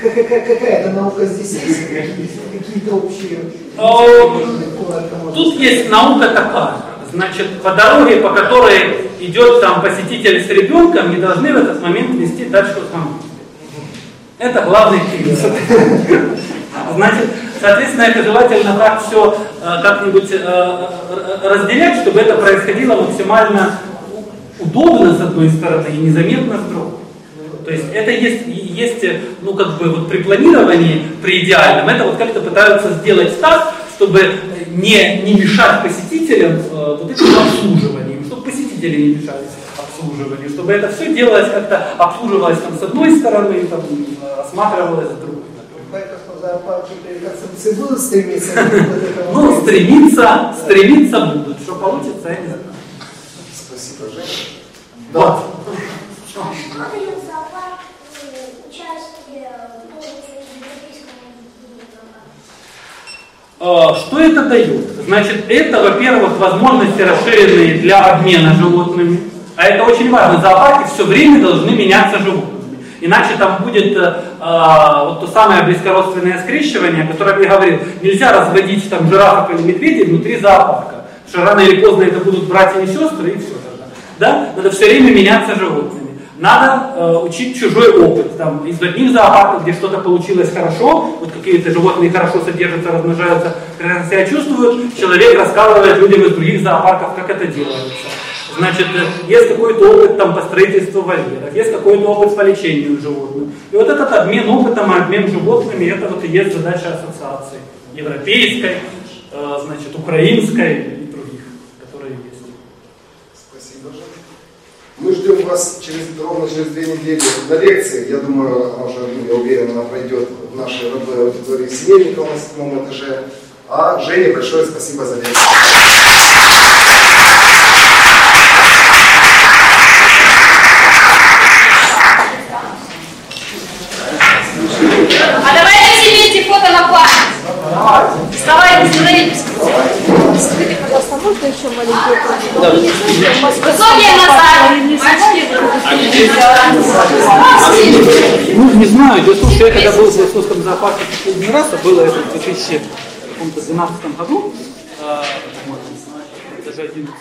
Какая-то наука здесь есть? Какие-то общие... Тут есть наука такая. Значит, по дороге, по которой идет там посетитель с ребенком, не должны в этот момент вести тачку автомобиля. Это главный принцип. Значит, соответственно, это желательно так все как-нибудь э, э, разделять, чтобы это происходило максимально удобно с одной стороны и незаметно с другой. То есть это есть, есть, э, ну как бы вот при планировании, при идеальном, это вот как-то пытаются сделать так, чтобы не, не мешать посетителям э, вот этим обслуживанием, чтобы посетители не мешали обслуживанию, чтобы это все делалось как-то, обслуживалось там с одной стороны, там, э, осматривалось с другой. Будут стремиться? Ну, стремиться, стремиться будут. Что получится, я не знаю. Спасибо, Женя. Зоопарк э, Э, Что это дает? Значит, это, во-первых, возможности расширенные для обмена животными. А это очень важно. Зоопарки все время должны меняться животными. Иначе там будет э, э, вот то самое близкородственное скрещивание, о котором я говорил. Нельзя разводить там жирафов или медведей внутри зоопарка. Потому что рано или поздно это будут братья и сестры, и все тогда. Да? Надо все время меняться животными. Надо э, учить чужой опыт. Там, из одних зоопарков, где что-то получилось хорошо, вот какие-то животные хорошо содержатся, размножаются, себя чувствуют, человек рассказывает людям из других зоопарков, как это делается. Значит, э, есть какой-то опыт там, по строительству вольеров, есть какой-то опыт по лечению животных. И вот этот обмен опытом обмен животными, это вот и есть задача ассоциации. Европейской, э, значит, украинской и других, которые есть. Спасибо. Мы ждем вас через, ровно через две недели на лекции. Я думаю, она уже, я уверен, она пройдет в нашей родной аудитории Семейникова на седьмом этаже. А Жене большое спасибо за лекцию. Ну, не знаю, дело в том, что я когда был в Московском зоопарке последний раз, а было это в 2012 году, э, даже 11